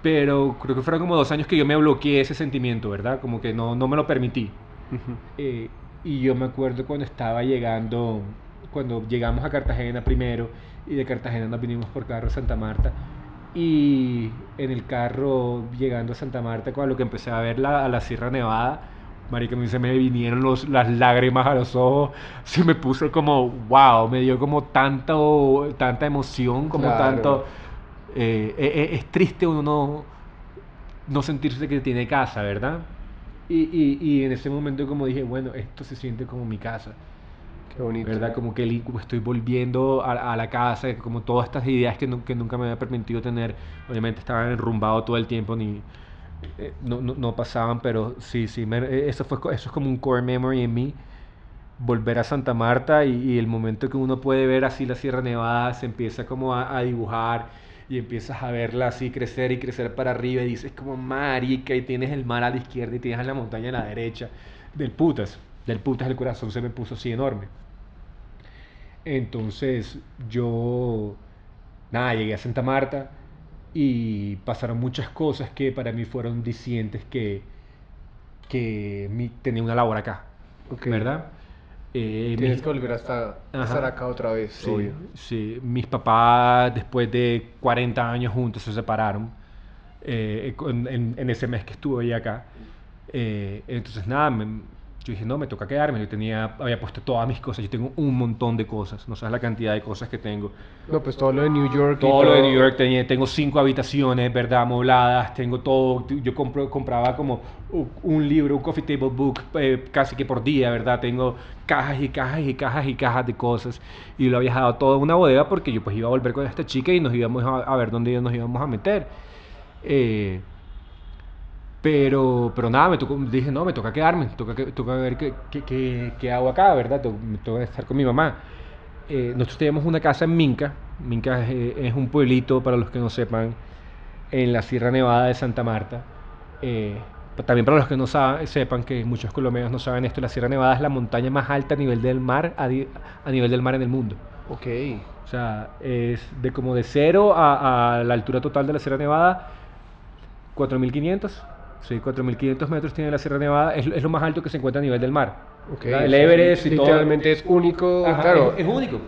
Pero creo que fueron como dos años que yo me bloqueé ese sentimiento, ¿verdad? Como que no, no me lo permití. Ujú. Eh, y yo me acuerdo cuando estaba llegando, cuando llegamos a Cartagena primero y de Cartagena nos vinimos por carro a Santa Marta. Y en el carro llegando a Santa Marta, cuando lo que empecé a ver la, a la Sierra Nevada, marica, a mí se me vinieron los, las lágrimas a los ojos, se me puso como, wow, me dio como tanto, tanta emoción, como Claro. tanto... eh, eh, eh, es triste uno no, no sentirse que tiene casa, ¿verdad? Y, y, y en ese momento como dije, bueno, esto se siente como mi casa, Qué bonito. ¿verdad? Como que estoy volviendo a, la casa, como todas estas ideas que, nu- que nunca me había permitido tener, obviamente estaban enrumbado todo el tiempo, ni, eh, no, no, no pasaban, pero sí, sí, eh, eso, fue, eso es como un core memory en mí, volver a Santa Marta y, el momento que uno puede ver así la Sierra Nevada, se empieza como a, a dibujar y empiezas a verla así crecer y crecer para arriba y dices como marica y tienes el mar a la izquierda y tienes la montaña a la derecha, del putas, del putas el corazón se me puso así enorme. Entonces yo, nada, llegué a Santa Marta y pasaron muchas cosas que para mí fueron dicientes que, que mi, tenía una labor acá, Ok. ¿verdad? Eh, Tienes mis- que volver hasta Ajá. estar acá otra vez, Sí, obvio. sí. Mis papás, después de 40 años juntos, se separaron eh, en ese mes que estuve ahí acá. Eh, entonces, nada, me- yo dije, no, me toca quedarme. Yo tenía, había puesto todas mis cosas. Yo tengo un montón de cosas. No sabes la cantidad de cosas que tengo. No, pues todo lo de New York. y Todo lo de New York, tenía, tengo cinco habitaciones, ¿verdad? Amobladas, tengo todo. Yo compro, compraba como un libro, un coffee table book, eh, casi que por día, ¿verdad? Tengo cajas y cajas y cajas y cajas de cosas. Y lo había dejado todo en una bodega porque yo pues iba a volver con esta chica y nos íbamos a, a ver dónde nos íbamos a meter. Eh, pero, pero nada, me tocó, dije, no, me toca quedarme, toca, toca ver qué, qué, qué- qué hago acá, ¿verdad? Me toca estar con mi mamá. Eh, nosotros teníamos una casa en Minca. Minca es, eh, es un pueblito, para los que no sepan, en la Sierra Nevada de Santa Marta. Eh, también para los que no saben, sepan que muchos colombianos no saben esto, la Sierra Nevada es la montaña más alta a nivel del mar, a, di- a nivel del mar en el mundo. Ok. O sea, es de como de cero a, a la altura total de la Sierra Nevada, 4.500. Sí, 4.500 metros tiene la Sierra Nevada. Es, es lo más alto que se encuentra a nivel del mar. Ok. ¿verdad? El Everest y todo. Literalmente es único. Ajá, claro. es, es único.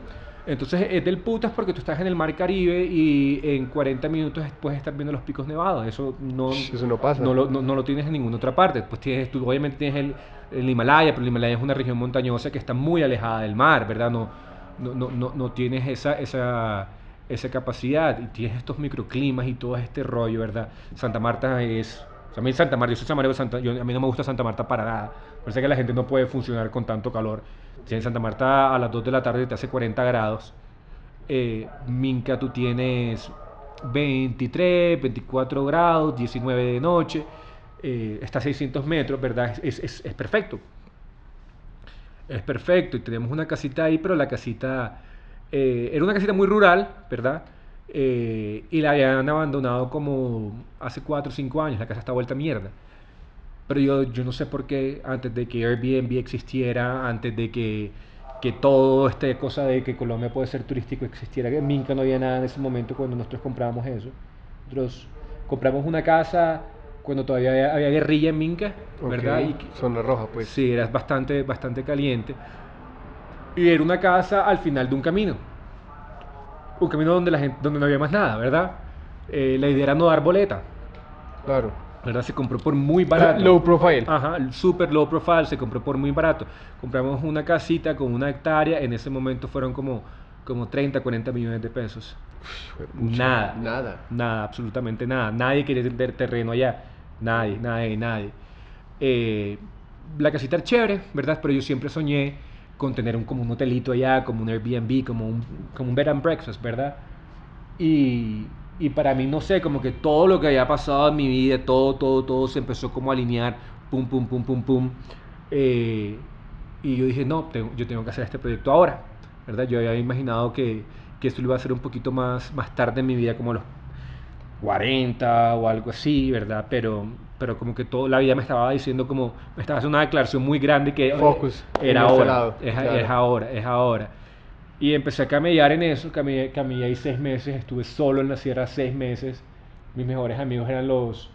Entonces es del putas porque tú estás en el mar Caribe y en 40 minutos puedes estar viendo los picos nevados. Eso no, Eso no pasa. No lo, no, no lo tienes en ninguna otra parte. Pues tienes, tú obviamente tienes el, el Himalaya, pero el Himalaya es una región montañosa que está muy alejada del mar, ¿verdad? No, no, no, no, no tienes esa, esa, esa capacidad y tienes estos microclimas y todo este rollo, ¿verdad? Santa Marta es... O a mí Santa Marta, yo soy Santa Santa, yo, a mí no me gusta Santa Marta para nada. Parece que la gente no puede funcionar con tanto calor. Si en Santa Marta a las 2 de la tarde te hace 40 grados, eh, Minca tú tienes 23, 24 grados, 19 de noche, eh, está a 600 metros, ¿verdad? Es, es, es, perfecto. Es perfecto. Y tenemos una casita ahí, pero la casita eh, era una casita muy rural, ¿verdad? Eh, y la habían abandonado como hace 4 o 5 años. La casa está vuelta a mierda. Pero yo, yo no sé por qué, antes de que Airbnb existiera, antes de que, que todo esta cosa de que Colombia puede ser turístico existiera, que en Minca no había nada en ese momento cuando nosotros comprábamos eso. Nosotros compramos una casa cuando todavía había, guerrilla en Minca, ¿verdad? Y, Zona roja, pues. Sí, era bastante, bastante caliente. Y era una casa al final de un camino. Un camino donde, la gente, donde no había más nada, ¿verdad? Eh, la idea era no dar boleta. Claro. ¿verdad? Se compró por muy barato. Low profile. Ajá, super low profile, se compró por muy barato. Compramos una casita con una hectárea, en ese momento fueron como, como 30, 40 millones de pesos. Uf, nada. Nada. Nada, absolutamente nada. Nadie quería tener terreno allá. Nadie, nadie, nadie. Eh, la casita era chévere, ¿verdad? Pero yo siempre soñé con tener un, como un hotelito allá, como un Airbnb, como un, como un bed and breakfast, ¿verdad? Y, y para mí, no sé, como que todo lo que había pasado en mi vida, todo, todo, todo se empezó como a alinear, pum, pum, pum, pum, pum. Eh, y yo dije, no, tengo, yo tengo que hacer este proyecto ahora, ¿verdad? Yo había imaginado que, que esto lo iba a hacer un poquito más, más tarde en mi vida, como a los 40 o algo así, ¿verdad? Pero, pero como que toda la vida me estaba diciendo como, me estaba haciendo una declaración muy grande que Focus, era ahora, es, claro. es ahora, es ahora. Y empecé a camellar en eso, camellé, camellé ahí seis meses, estuve solo en la sierra seis meses. Mis mejores amigos eran los,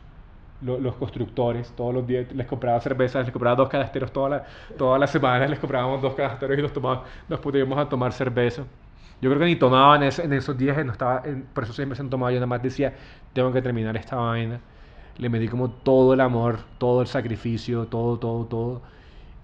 los, los constructores, todos los días les compraba cervezas, les compraba dos canasteros todas las toda la semanas, les comprábamos dos canasteros y nos, tomaba, nos podíamos a tomar cerveza. Yo creo que ni tomaban en, en esos días, no estaba, en, por eso siempre se han tomado, yo nada más decía, tengo que terminar esta vaina. Le metí como todo el amor, todo el sacrificio, todo, todo, todo.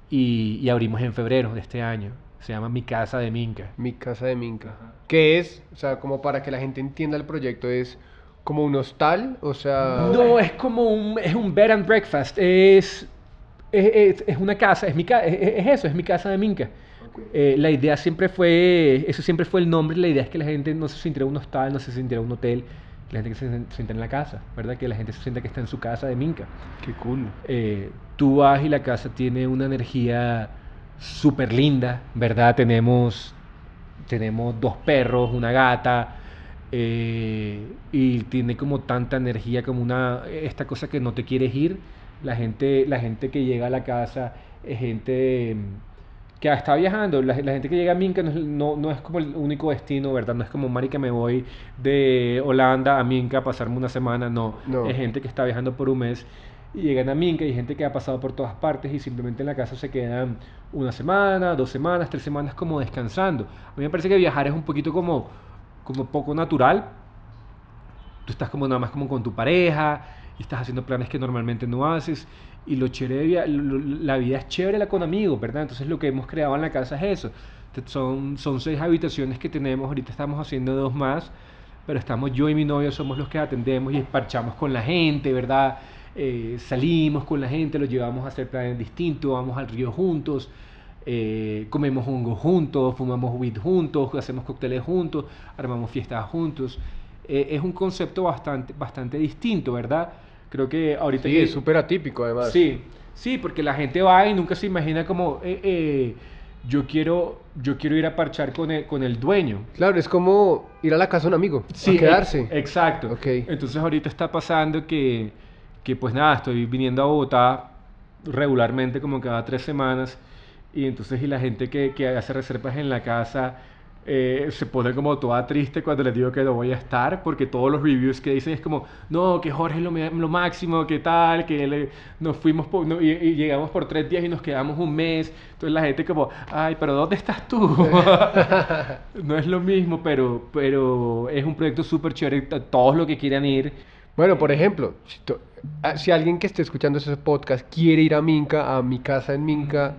Y, y abrimos en febrero de este año. Se llama Mi Casa de Minca. Mi Casa de Minca. ¿Qué es? O sea, como para que la gente entienda el proyecto, es como un hostal, o sea... No, es como un, es un bed and breakfast, es, es, es, una casa, es, mi, es, eso, es mi casa de Minca. Okay. Eh, la idea siempre fue, eso siempre fue el nombre, la idea es que la gente no se sintiera un hostal, no se sintiera un hotel, la gente que se sienta en la casa, ¿verdad? Que la gente se sienta que está en su casa de Minca. Qué cool. Eh, tú vas y la casa tiene una energía súper linda, ¿verdad? Tenemos, tenemos dos perros, una gata, eh, y tiene como tanta energía, como una, esta cosa que no te quieres ir. La gente, la gente que llega a la casa es gente que está viajando. La, la gente que llega a Minca no no, no es, como el único destino, ¿verdad? No es como, Mari, que me voy de Holanda a Minca a pasarme una semana. No, no. es gente que está viajando por un mes y llegan a Minca y gente que ha pasado por todas partes y simplemente en la casa se quedan una semana, dos semanas, tres semanas como descansando. A mí me parece que viajar es un poquito como, como poco natural. Tú estás como nada más como con tu pareja y estás haciendo planes que normalmente no haces y lo chévere, la vida es chévere la con amigos, ¿verdad? Entonces lo que hemos creado en la casa es eso. Son, son seis habitaciones que tenemos, ahorita estamos haciendo dos más, pero estamos yo y mi novio somos los que atendemos y parchamos con la gente, ¿verdad? Eh, salimos con la gente, los llevamos a hacer planes distintos, vamos al río juntos, eh, comemos hongos juntos, fumamos weed juntos, hacemos cócteles juntos, armamos fiestas juntos. Eh, es un concepto bastante, bastante distinto, ¿verdad? Creo que ahorita... Sí, que, es súper atípico además. Sí, sí, porque la gente va y nunca se imagina como... yo quiero, yo quiero ir a parchar con el, con el dueño. Claro, es como ir a la casa de un amigo, sí, a quedarse. Ex exacto. Okay. Entonces ahorita está pasando que que pues nada, estoy viniendo a Bogotá regularmente como cada tres semanas y entonces y la gente que, que hace reservas en la casa eh, se pone como toda triste cuando les digo que no voy a estar, porque todos los reviews que dicen es como, no, que Jorge es lo, lo máximo, que tal, que nos fuimos y, llegamos por tres días y nos quedamos un mes. Entonces la gente como, ay, pero ¿dónde estás tú? no es lo mismo, pero, pero es un proyecto súper chévere, todos los que quieran ir. Bueno, por ejemplo, ah, si, alguien que esté escuchando ese podcast quiere ir a Minca, a mi casa en Minca,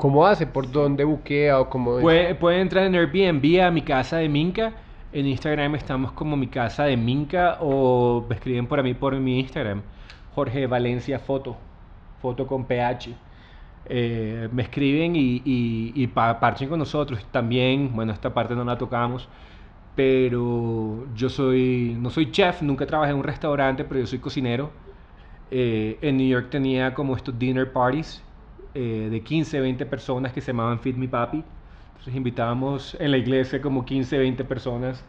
¿Cómo hace? ¿Por dónde buquea o cómo Puede, puede entrar en Airbnb a mi casa de Minca. En Instagram estamos como mi casa de Minca o me escriben por mí por mi Instagram. Jorge Valencia Foto. Foto con PH. Eh, me escriben y, y, parchen con nosotros. También, bueno, esta parte no la tocamos, pero yo soy, no soy chef, nunca trabajé en un restaurante, pero yo soy cocinero. Eh, en New York tenía como estos dinner parties eh, de 15, 20 personas que se llamaban Fit Me Papi. Entonces invitábamos en la iglesia como 15, 20 personas.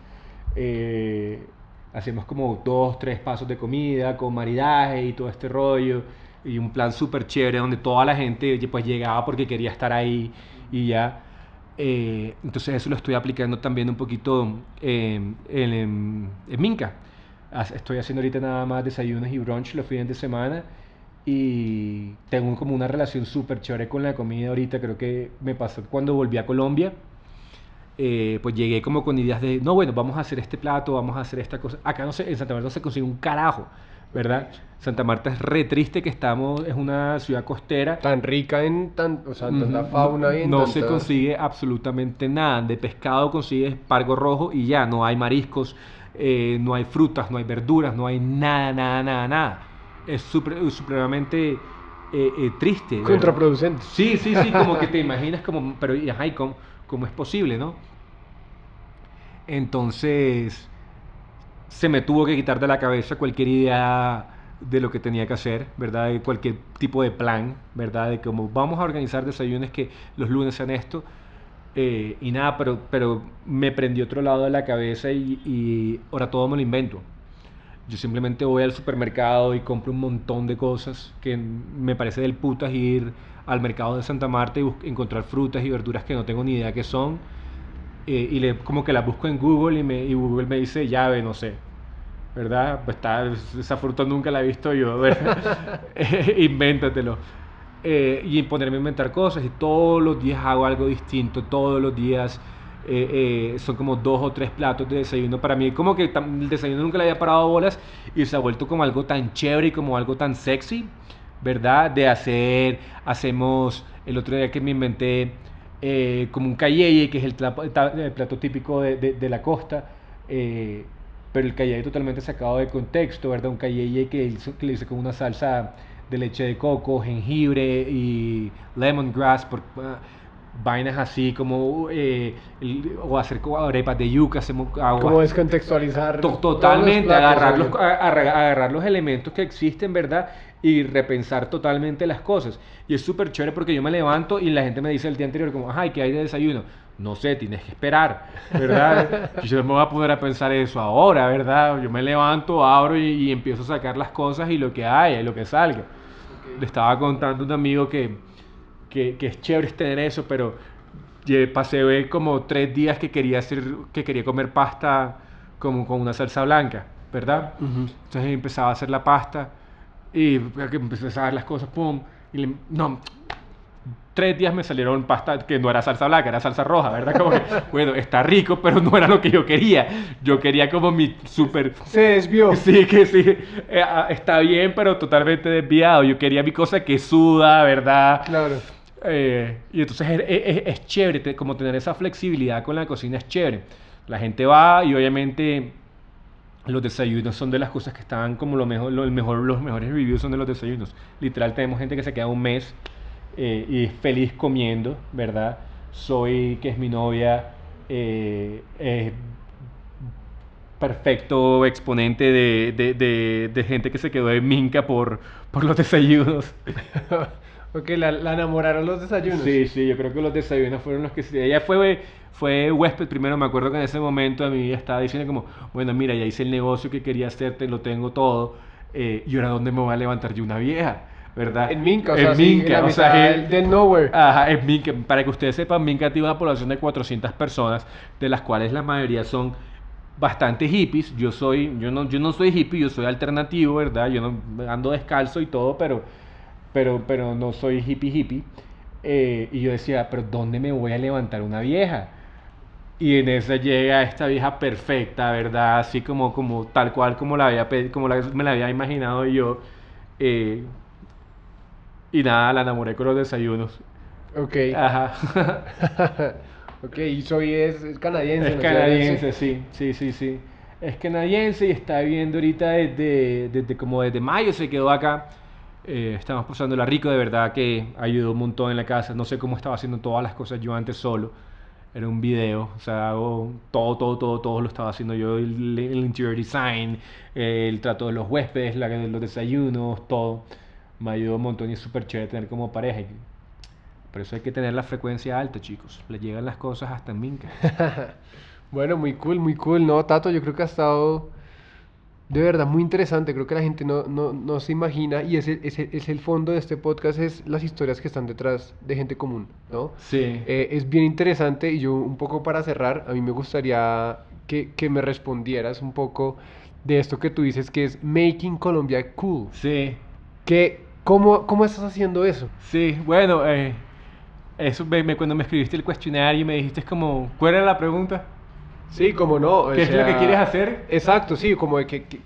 Eh, hacíamos como dos, tres pasos de comida con maridaje y todo este rollo. Y un plan súper chévere donde toda la gente pues llegaba porque quería estar ahí y ya. Eh, entonces eso lo estoy aplicando también un poquito en, en, en Minca. Estoy haciendo ahorita nada más desayunos y brunch los fines de semana y tengo como una relación súper chévere con la comida ahorita, creo que me pasó cuando volví a Colombia, eh, pues llegué como con ideas de, no, bueno, vamos a hacer este plato, vamos a hacer esta cosa. Acá no sé, en Santa Marta no se consigue un carajo, ¿verdad? Santa Marta es re triste que estamos, es una ciudad costera. Tan rica en tan, o sea, tanta fauna y No se consigue absolutamente nada. De pescado consigues pargo rojo y ya, no hay mariscos, eh, no hay frutas, no hay verduras, no hay nada, nada, nada, nada es supremamente eh, eh, triste. Contraproducente. Sí, sí, sí, como que te imaginas como, pero ajá, cómo, cómo, es posible, no? Entonces, se me tuvo que quitar de la cabeza cualquier idea de lo que tenía que hacer, ¿verdad? De cualquier tipo de plan, ¿verdad? De cómo vamos a organizar desayunos que los lunes sean esto. Eh, y nada, pero, pero me prendió otro lado de la cabeza y, y ahora todo me lo invento. Yo simplemente voy al supermercado y compro un montón de cosas que me parece del putas ir al mercado de Santa Marta y encontrar frutas y verduras que no tengo ni idea qué son. Eh, y le, como que las busco en Google y, me, y Google me dice llave, no sé. ¿Verdad? Pues está, esa fruta nunca la he visto yo. Invéntatelo. Eh, y ponerme a inventar cosas y todos los días hago algo distinto, todos los días eh, eh, son como dos o tres platos de desayuno para mí. Como que el desayuno nunca le había parado bolas y se ha vuelto como algo tan chévere y como algo tan sexy, ¿verdad? De hacer, hacemos, el otro día que me inventé eh, como un cayeye, que es el, plato típico de, de, la costa, pero el cayeye totalmente sacado de contexto, ¿verdad? Un cayeye que, que le hice con una salsa de leche de coco, jengibre y lemongrass. Por, vainas así como eh, o hacer arepas de yuca hacemos agua. Como descontextualizar totalmente agarrar los, agarrar los elementos que existen verdad y repensar totalmente las cosas. Y es súper chévere porque yo me levanto y la gente me dice el día anterior como ay ¿qué hay de desayuno? no sé tienes que esperar verdad yo me voy a poner a pensar eso ahora verdad yo me levanto abro y, empiezo a sacar las cosas y lo que hay lo que salga. Le estaba contando a un amigo que que, es chévere tener eso, pero pasé como tres días que quería hacer, que quería comer pasta como con una salsa blanca, ¿verdad? Entonces empezaba a hacer la pasta y empecé a ver las cosas, pum, y no, tres días me salieron pasta que no era salsa blanca, era salsa roja, ¿verdad? Como que, bueno, está rico, pero no era lo que yo quería. Yo quería como mi súper... Se desvió. Sí, que sí, eh, ah, está bien, pero totalmente desviado. Yo quería mi cosa que suda, ¿verdad? Claro. Eh, y entonces es, chévere, como tener esa flexibilidad con la cocina es chévere. La gente va y obviamente los desayunos son de las cosas que están como lo mejor, lo, mejor, los mejores reviews son de los desayunos. Literal tenemos gente que se queda un mes eh, y es feliz comiendo, ¿verdad? Soy, que es mi novia, eh, perfecto exponente de, de, de, de, gente que se quedó en Minca por, por los desayunos. Ok, la, enamoraron los desayunos. Sí, sí, yo creo que los desayunos fueron los que... Ella fue, fue huésped primero, me acuerdo que en ese momento a vida estaba diciendo como, bueno, mira, ya hice el negocio que quería hacerte, lo tengo todo, eh, y ahora dónde me voy a levantar yo una vieja. ¿verdad? En Minca, o sea, sí, en la o sea, del nowhere. Ajá, en Minca. Para que ustedes sepan, Minca tiene una población de 400 personas, de las cuales la mayoría son bastante hippies. Yo soy, yo no, yo no soy hippie, yo soy alternativo, ¿verdad? Yo no ando descalzo y todo, pero, pero, pero no soy hippie hippie. Eh, y yo decía, pero ¿dónde me voy a levantar una vieja? Y en esa llega esta vieja perfecta, ¿verdad? Así como, como tal cual como, la había, como la- me la había imaginado yo. Eh, y nada, la enamoré con los desayunos. Ok. Ajá. ok, y soy es, es canadiense. Es ¿no? canadiense, sí, sí, sí, sí. Es canadiense y está viviendo ahorita desde, desde como desde mayo se quedó acá. Eh, estamos pasándola rico, de verdad que ayudó un montón en la casa. No sé cómo estaba haciendo todas las cosas yo antes solo. Era un video, o sea, hago todo, todo, todo, todo lo estaba haciendo yo. El, el interior design, el trato de los huéspedes, la, los desayunos, todo. Me ayudó un montón y es súper chévere tener como pareja. Por eso hay que tener la frecuencia alta, chicos. Le llegan las cosas hasta en Minca. Bueno, muy cool, muy cool, ¿no? Tato, yo creo que ha estado de verdad muy interesante. Creo que la gente no, no, no se imagina y ese, ese es el fondo de este podcast, es las historias que están detrás de gente común, ¿no? Sí. Eh, es bien interesante y yo un poco para cerrar, a mí me gustaría que, que me respondieras un poco de esto que tú dices que es Making Colombia Cool. Sí, Que, ¿cómo, ¿Cómo estás haciendo eso? sí, bueno, eh, eso me, me- cuando me escribiste el cuestionario y me dijiste como, ¿cuál era la pregunta? Sí, como no. o ¿Qué es lo que quieres hacer? Exacto, sí, como de que, que-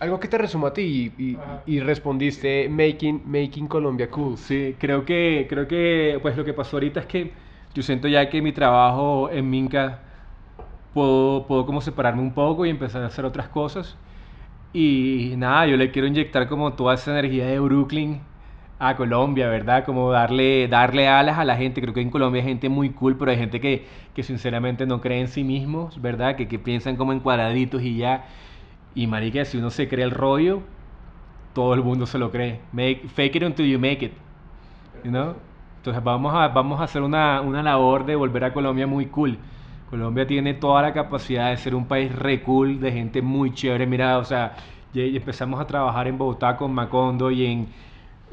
algo que te resuma a ti y, y respondiste making, making Colombia cool. Sí, creo que, creo que pues lo que pasó ahorita es que yo siento ya que mi trabajo en Minca puedo, puedo como separarme un poco y empezar a hacer otras cosas. Y nada, yo le quiero inyectar como toda esa energía de Brooklyn a Colombia, ¿verdad? Como darle, darle alas a la gente. Creo que en Colombia hay gente muy cool, pero hay gente que, que sinceramente no cree en sí mismos, ¿verdad? Que, que piensan como en cuadraditos y ya. Y marica, si uno se cree el rollo, todo el mundo se lo cree. Make, fake it until you make it. You know? Entonces vamos a, vamos a hacer una, una labor de volver a Colombia muy cool. Colombia tiene toda la capacidad de ser un país re cool, de gente muy chévere. Mira, o sea, ya empezamos a trabajar en Bogotá con Macondo y en...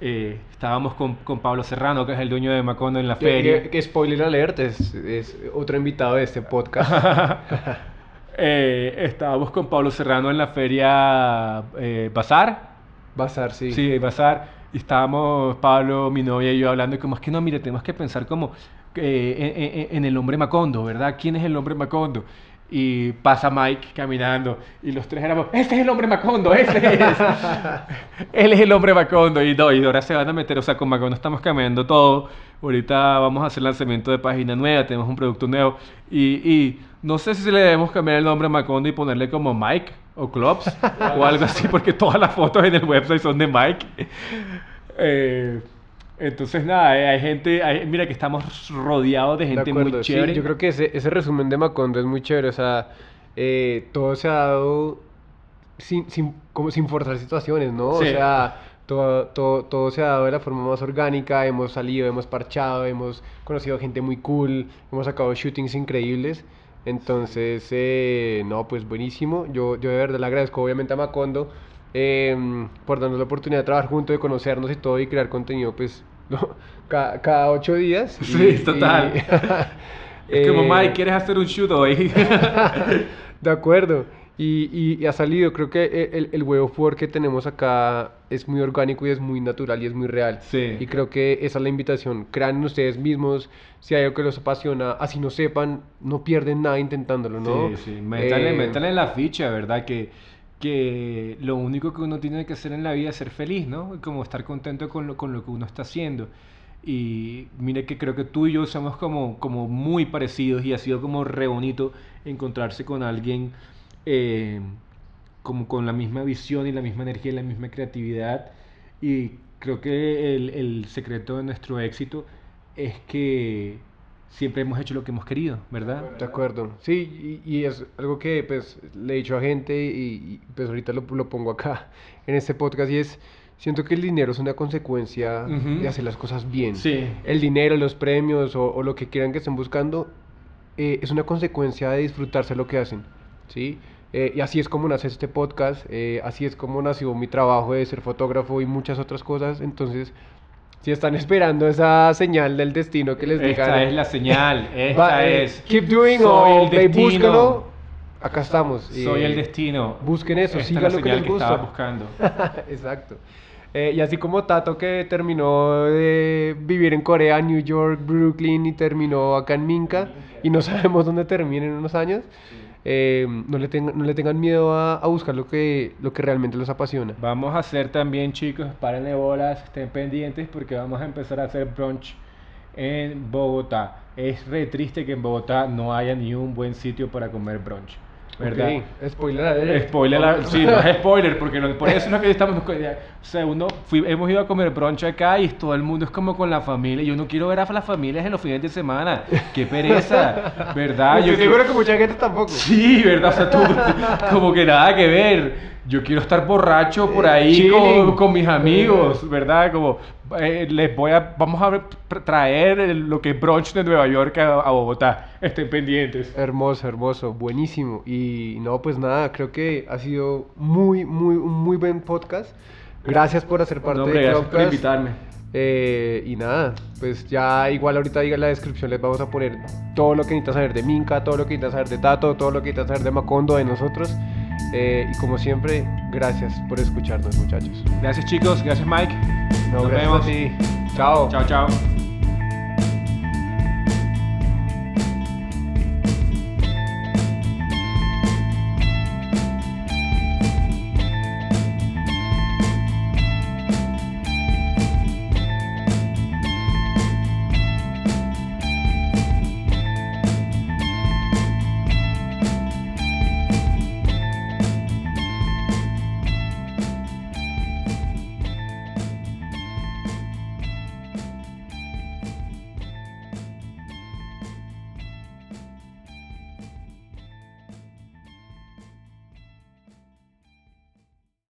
eh, estábamos con, con Pablo Serrano, que es el dueño de Macondo en la Que, feria. que- que spoiler alert, es, es otro invitado de este podcast. Eh, estábamos con Pablo Serrano en la feria eh, Bazar. Bazar, sí. Sí, Bazar. Y estábamos Pablo, mi novia y yo hablando y como es que no, mire, tenemos que pensar como eh, en, en- en el hombre Macondo, ¿verdad? ¿Quién es el hombre Macondo? Y pasa Mike caminando y los tres éramos, ese es el hombre Macondo, ese es. Él es el hombre Macondo y, no, y ahora se van a meter, o sea, con Macondo estamos cambiando todo. Ahorita vamos a hacer lanzamiento de página nueva, tenemos un producto nuevo y, y no sé si le debemos cambiar el nombre a Macondo y ponerle como Mike o Clubs o algo así, porque todas las fotos en el website son de Mike. Eh, entonces, nada, eh, hay gente, hay- mira que estamos rodeados de De gente acuerdo, muy sí, chévere. yo creo que ese, ese resumen de Macondo es muy chévere, o sea, eh, todo se ha dado sin, sin, como sin forzar situaciones, ¿no? Sí. O sea, todo, todo, todo se ha dado de la forma más orgánica, hemos salido, hemos parchado, hemos conocido gente muy cool, hemos sacado shootings increíbles, entonces, eh, no, pues buenísimo, yo, yo de verdad le agradezco obviamente a Macondo em, por darnos la oportunidad de trabajar juntos, de conocernos y todo y crear contenido, pues, ¿no? cada, cada ocho días. y- Sí, total. y- Es como, Eh, Mike, ¿quieres hacer un shoot hoy? de acuerdo. Y, y- y ha salido, creo que e- el, el huevo for que tenemos acá es muy orgánico y es muy natural y es muy real. Sí. Y creo que esa es la invitación. Crean ustedes mismos, si hay algo que los apasiona, así no sepan, no pierden nada intentándolo, ¿no? Sí, sí, métale, Eh, métale en la ficha, ¿verdad? Que, que lo único que uno tiene que hacer en la vida es ser feliz, ¿no? Como estar contento con lo, con lo que uno está haciendo. Y mire que creo que tú y yo somos como, como muy parecidos y ha sido como re bonito encontrarse con alguien eh, como con la misma visión y la misma energía y la misma creatividad. Y creo que el, el secreto de nuestro éxito es que siempre hemos hecho lo que hemos querido, ¿verdad? De acuerdo, sí, y, y es algo que pues le he dicho a gente y, y, pues ahorita lo, lo pongo acá en este podcast y es, siento que el dinero es una consecuencia de hacer las cosas bien. Sí. El dinero, los premios o, o lo que quieran que estén buscando eh, es una consecuencia de disfrutarse lo que hacen, ¿sí? Eh, y así es como nace este podcast, eh, así es como nació mi trabajo de ser fotógrafo y muchas otras cosas. Entonces, si están esperando esa señal del destino que les diga. Esta es la señal, esta eh, es. Keep doing o el babe, destino. búsquenlo. Acá estamos. Soy Eh, el destino. Busquen eso, Esta sigan es la lo que señal les gusta. estaba buscando. Exacto. Eh, y así como Tato que terminó de vivir en Corea, New York, Brooklyn y terminó acá en Minca y no sabemos dónde termina en unos años, eh, no, le tengan, no le tengan miedo a, a buscar lo que, lo que realmente los apasiona. Vamos a hacer también, chicos, párenle bolas, estén pendientes porque vamos a empezar a hacer brunch en Bogotá. Es re triste que en Bogotá no haya ni un buen sitio para comer brunch. ¿Verdad? Ok, Spoiler alert. Spoiler, la- sí, no es spoiler, porque no- por eso es lo que estamos. O sea, uno, fui- hemos ido a comer brunch acá y todo el mundo es como con la familia. Yo no quiero ver a las familias en los fines de semana. Qué pereza, ¿verdad? Yo seguro que mucha gente tampoco. Sí, ¿verdad? O sea, tú, como que nada que ver. Yo quiero estar borracho por ahí Chilling. con, con mis amigos, ¿verdad? Como eh, les voy a, vamos a traer el- lo que es brunch de Nueva York a, a Bogotá. Estén pendientes. Hermoso, hermoso, buenísimo. Y no, pues nada, creo que ha sido muy, muy, un muy buen podcast. Gracias por hacer parte No, hombre, de gracias por invitarme. Eh, y nada, pues ya igual ahorita diga en la descripción les vamos a poner todo lo que necesitas saber de Minca, todo lo que necesitas saber de Tato, todo lo que necesitas saber de Macondo, de nosotros. Eh, y como siempre, gracias por escucharnos muchachos. Gracias chicos, gracias Mike. No, Nos vemos. Chao. Chao, chao.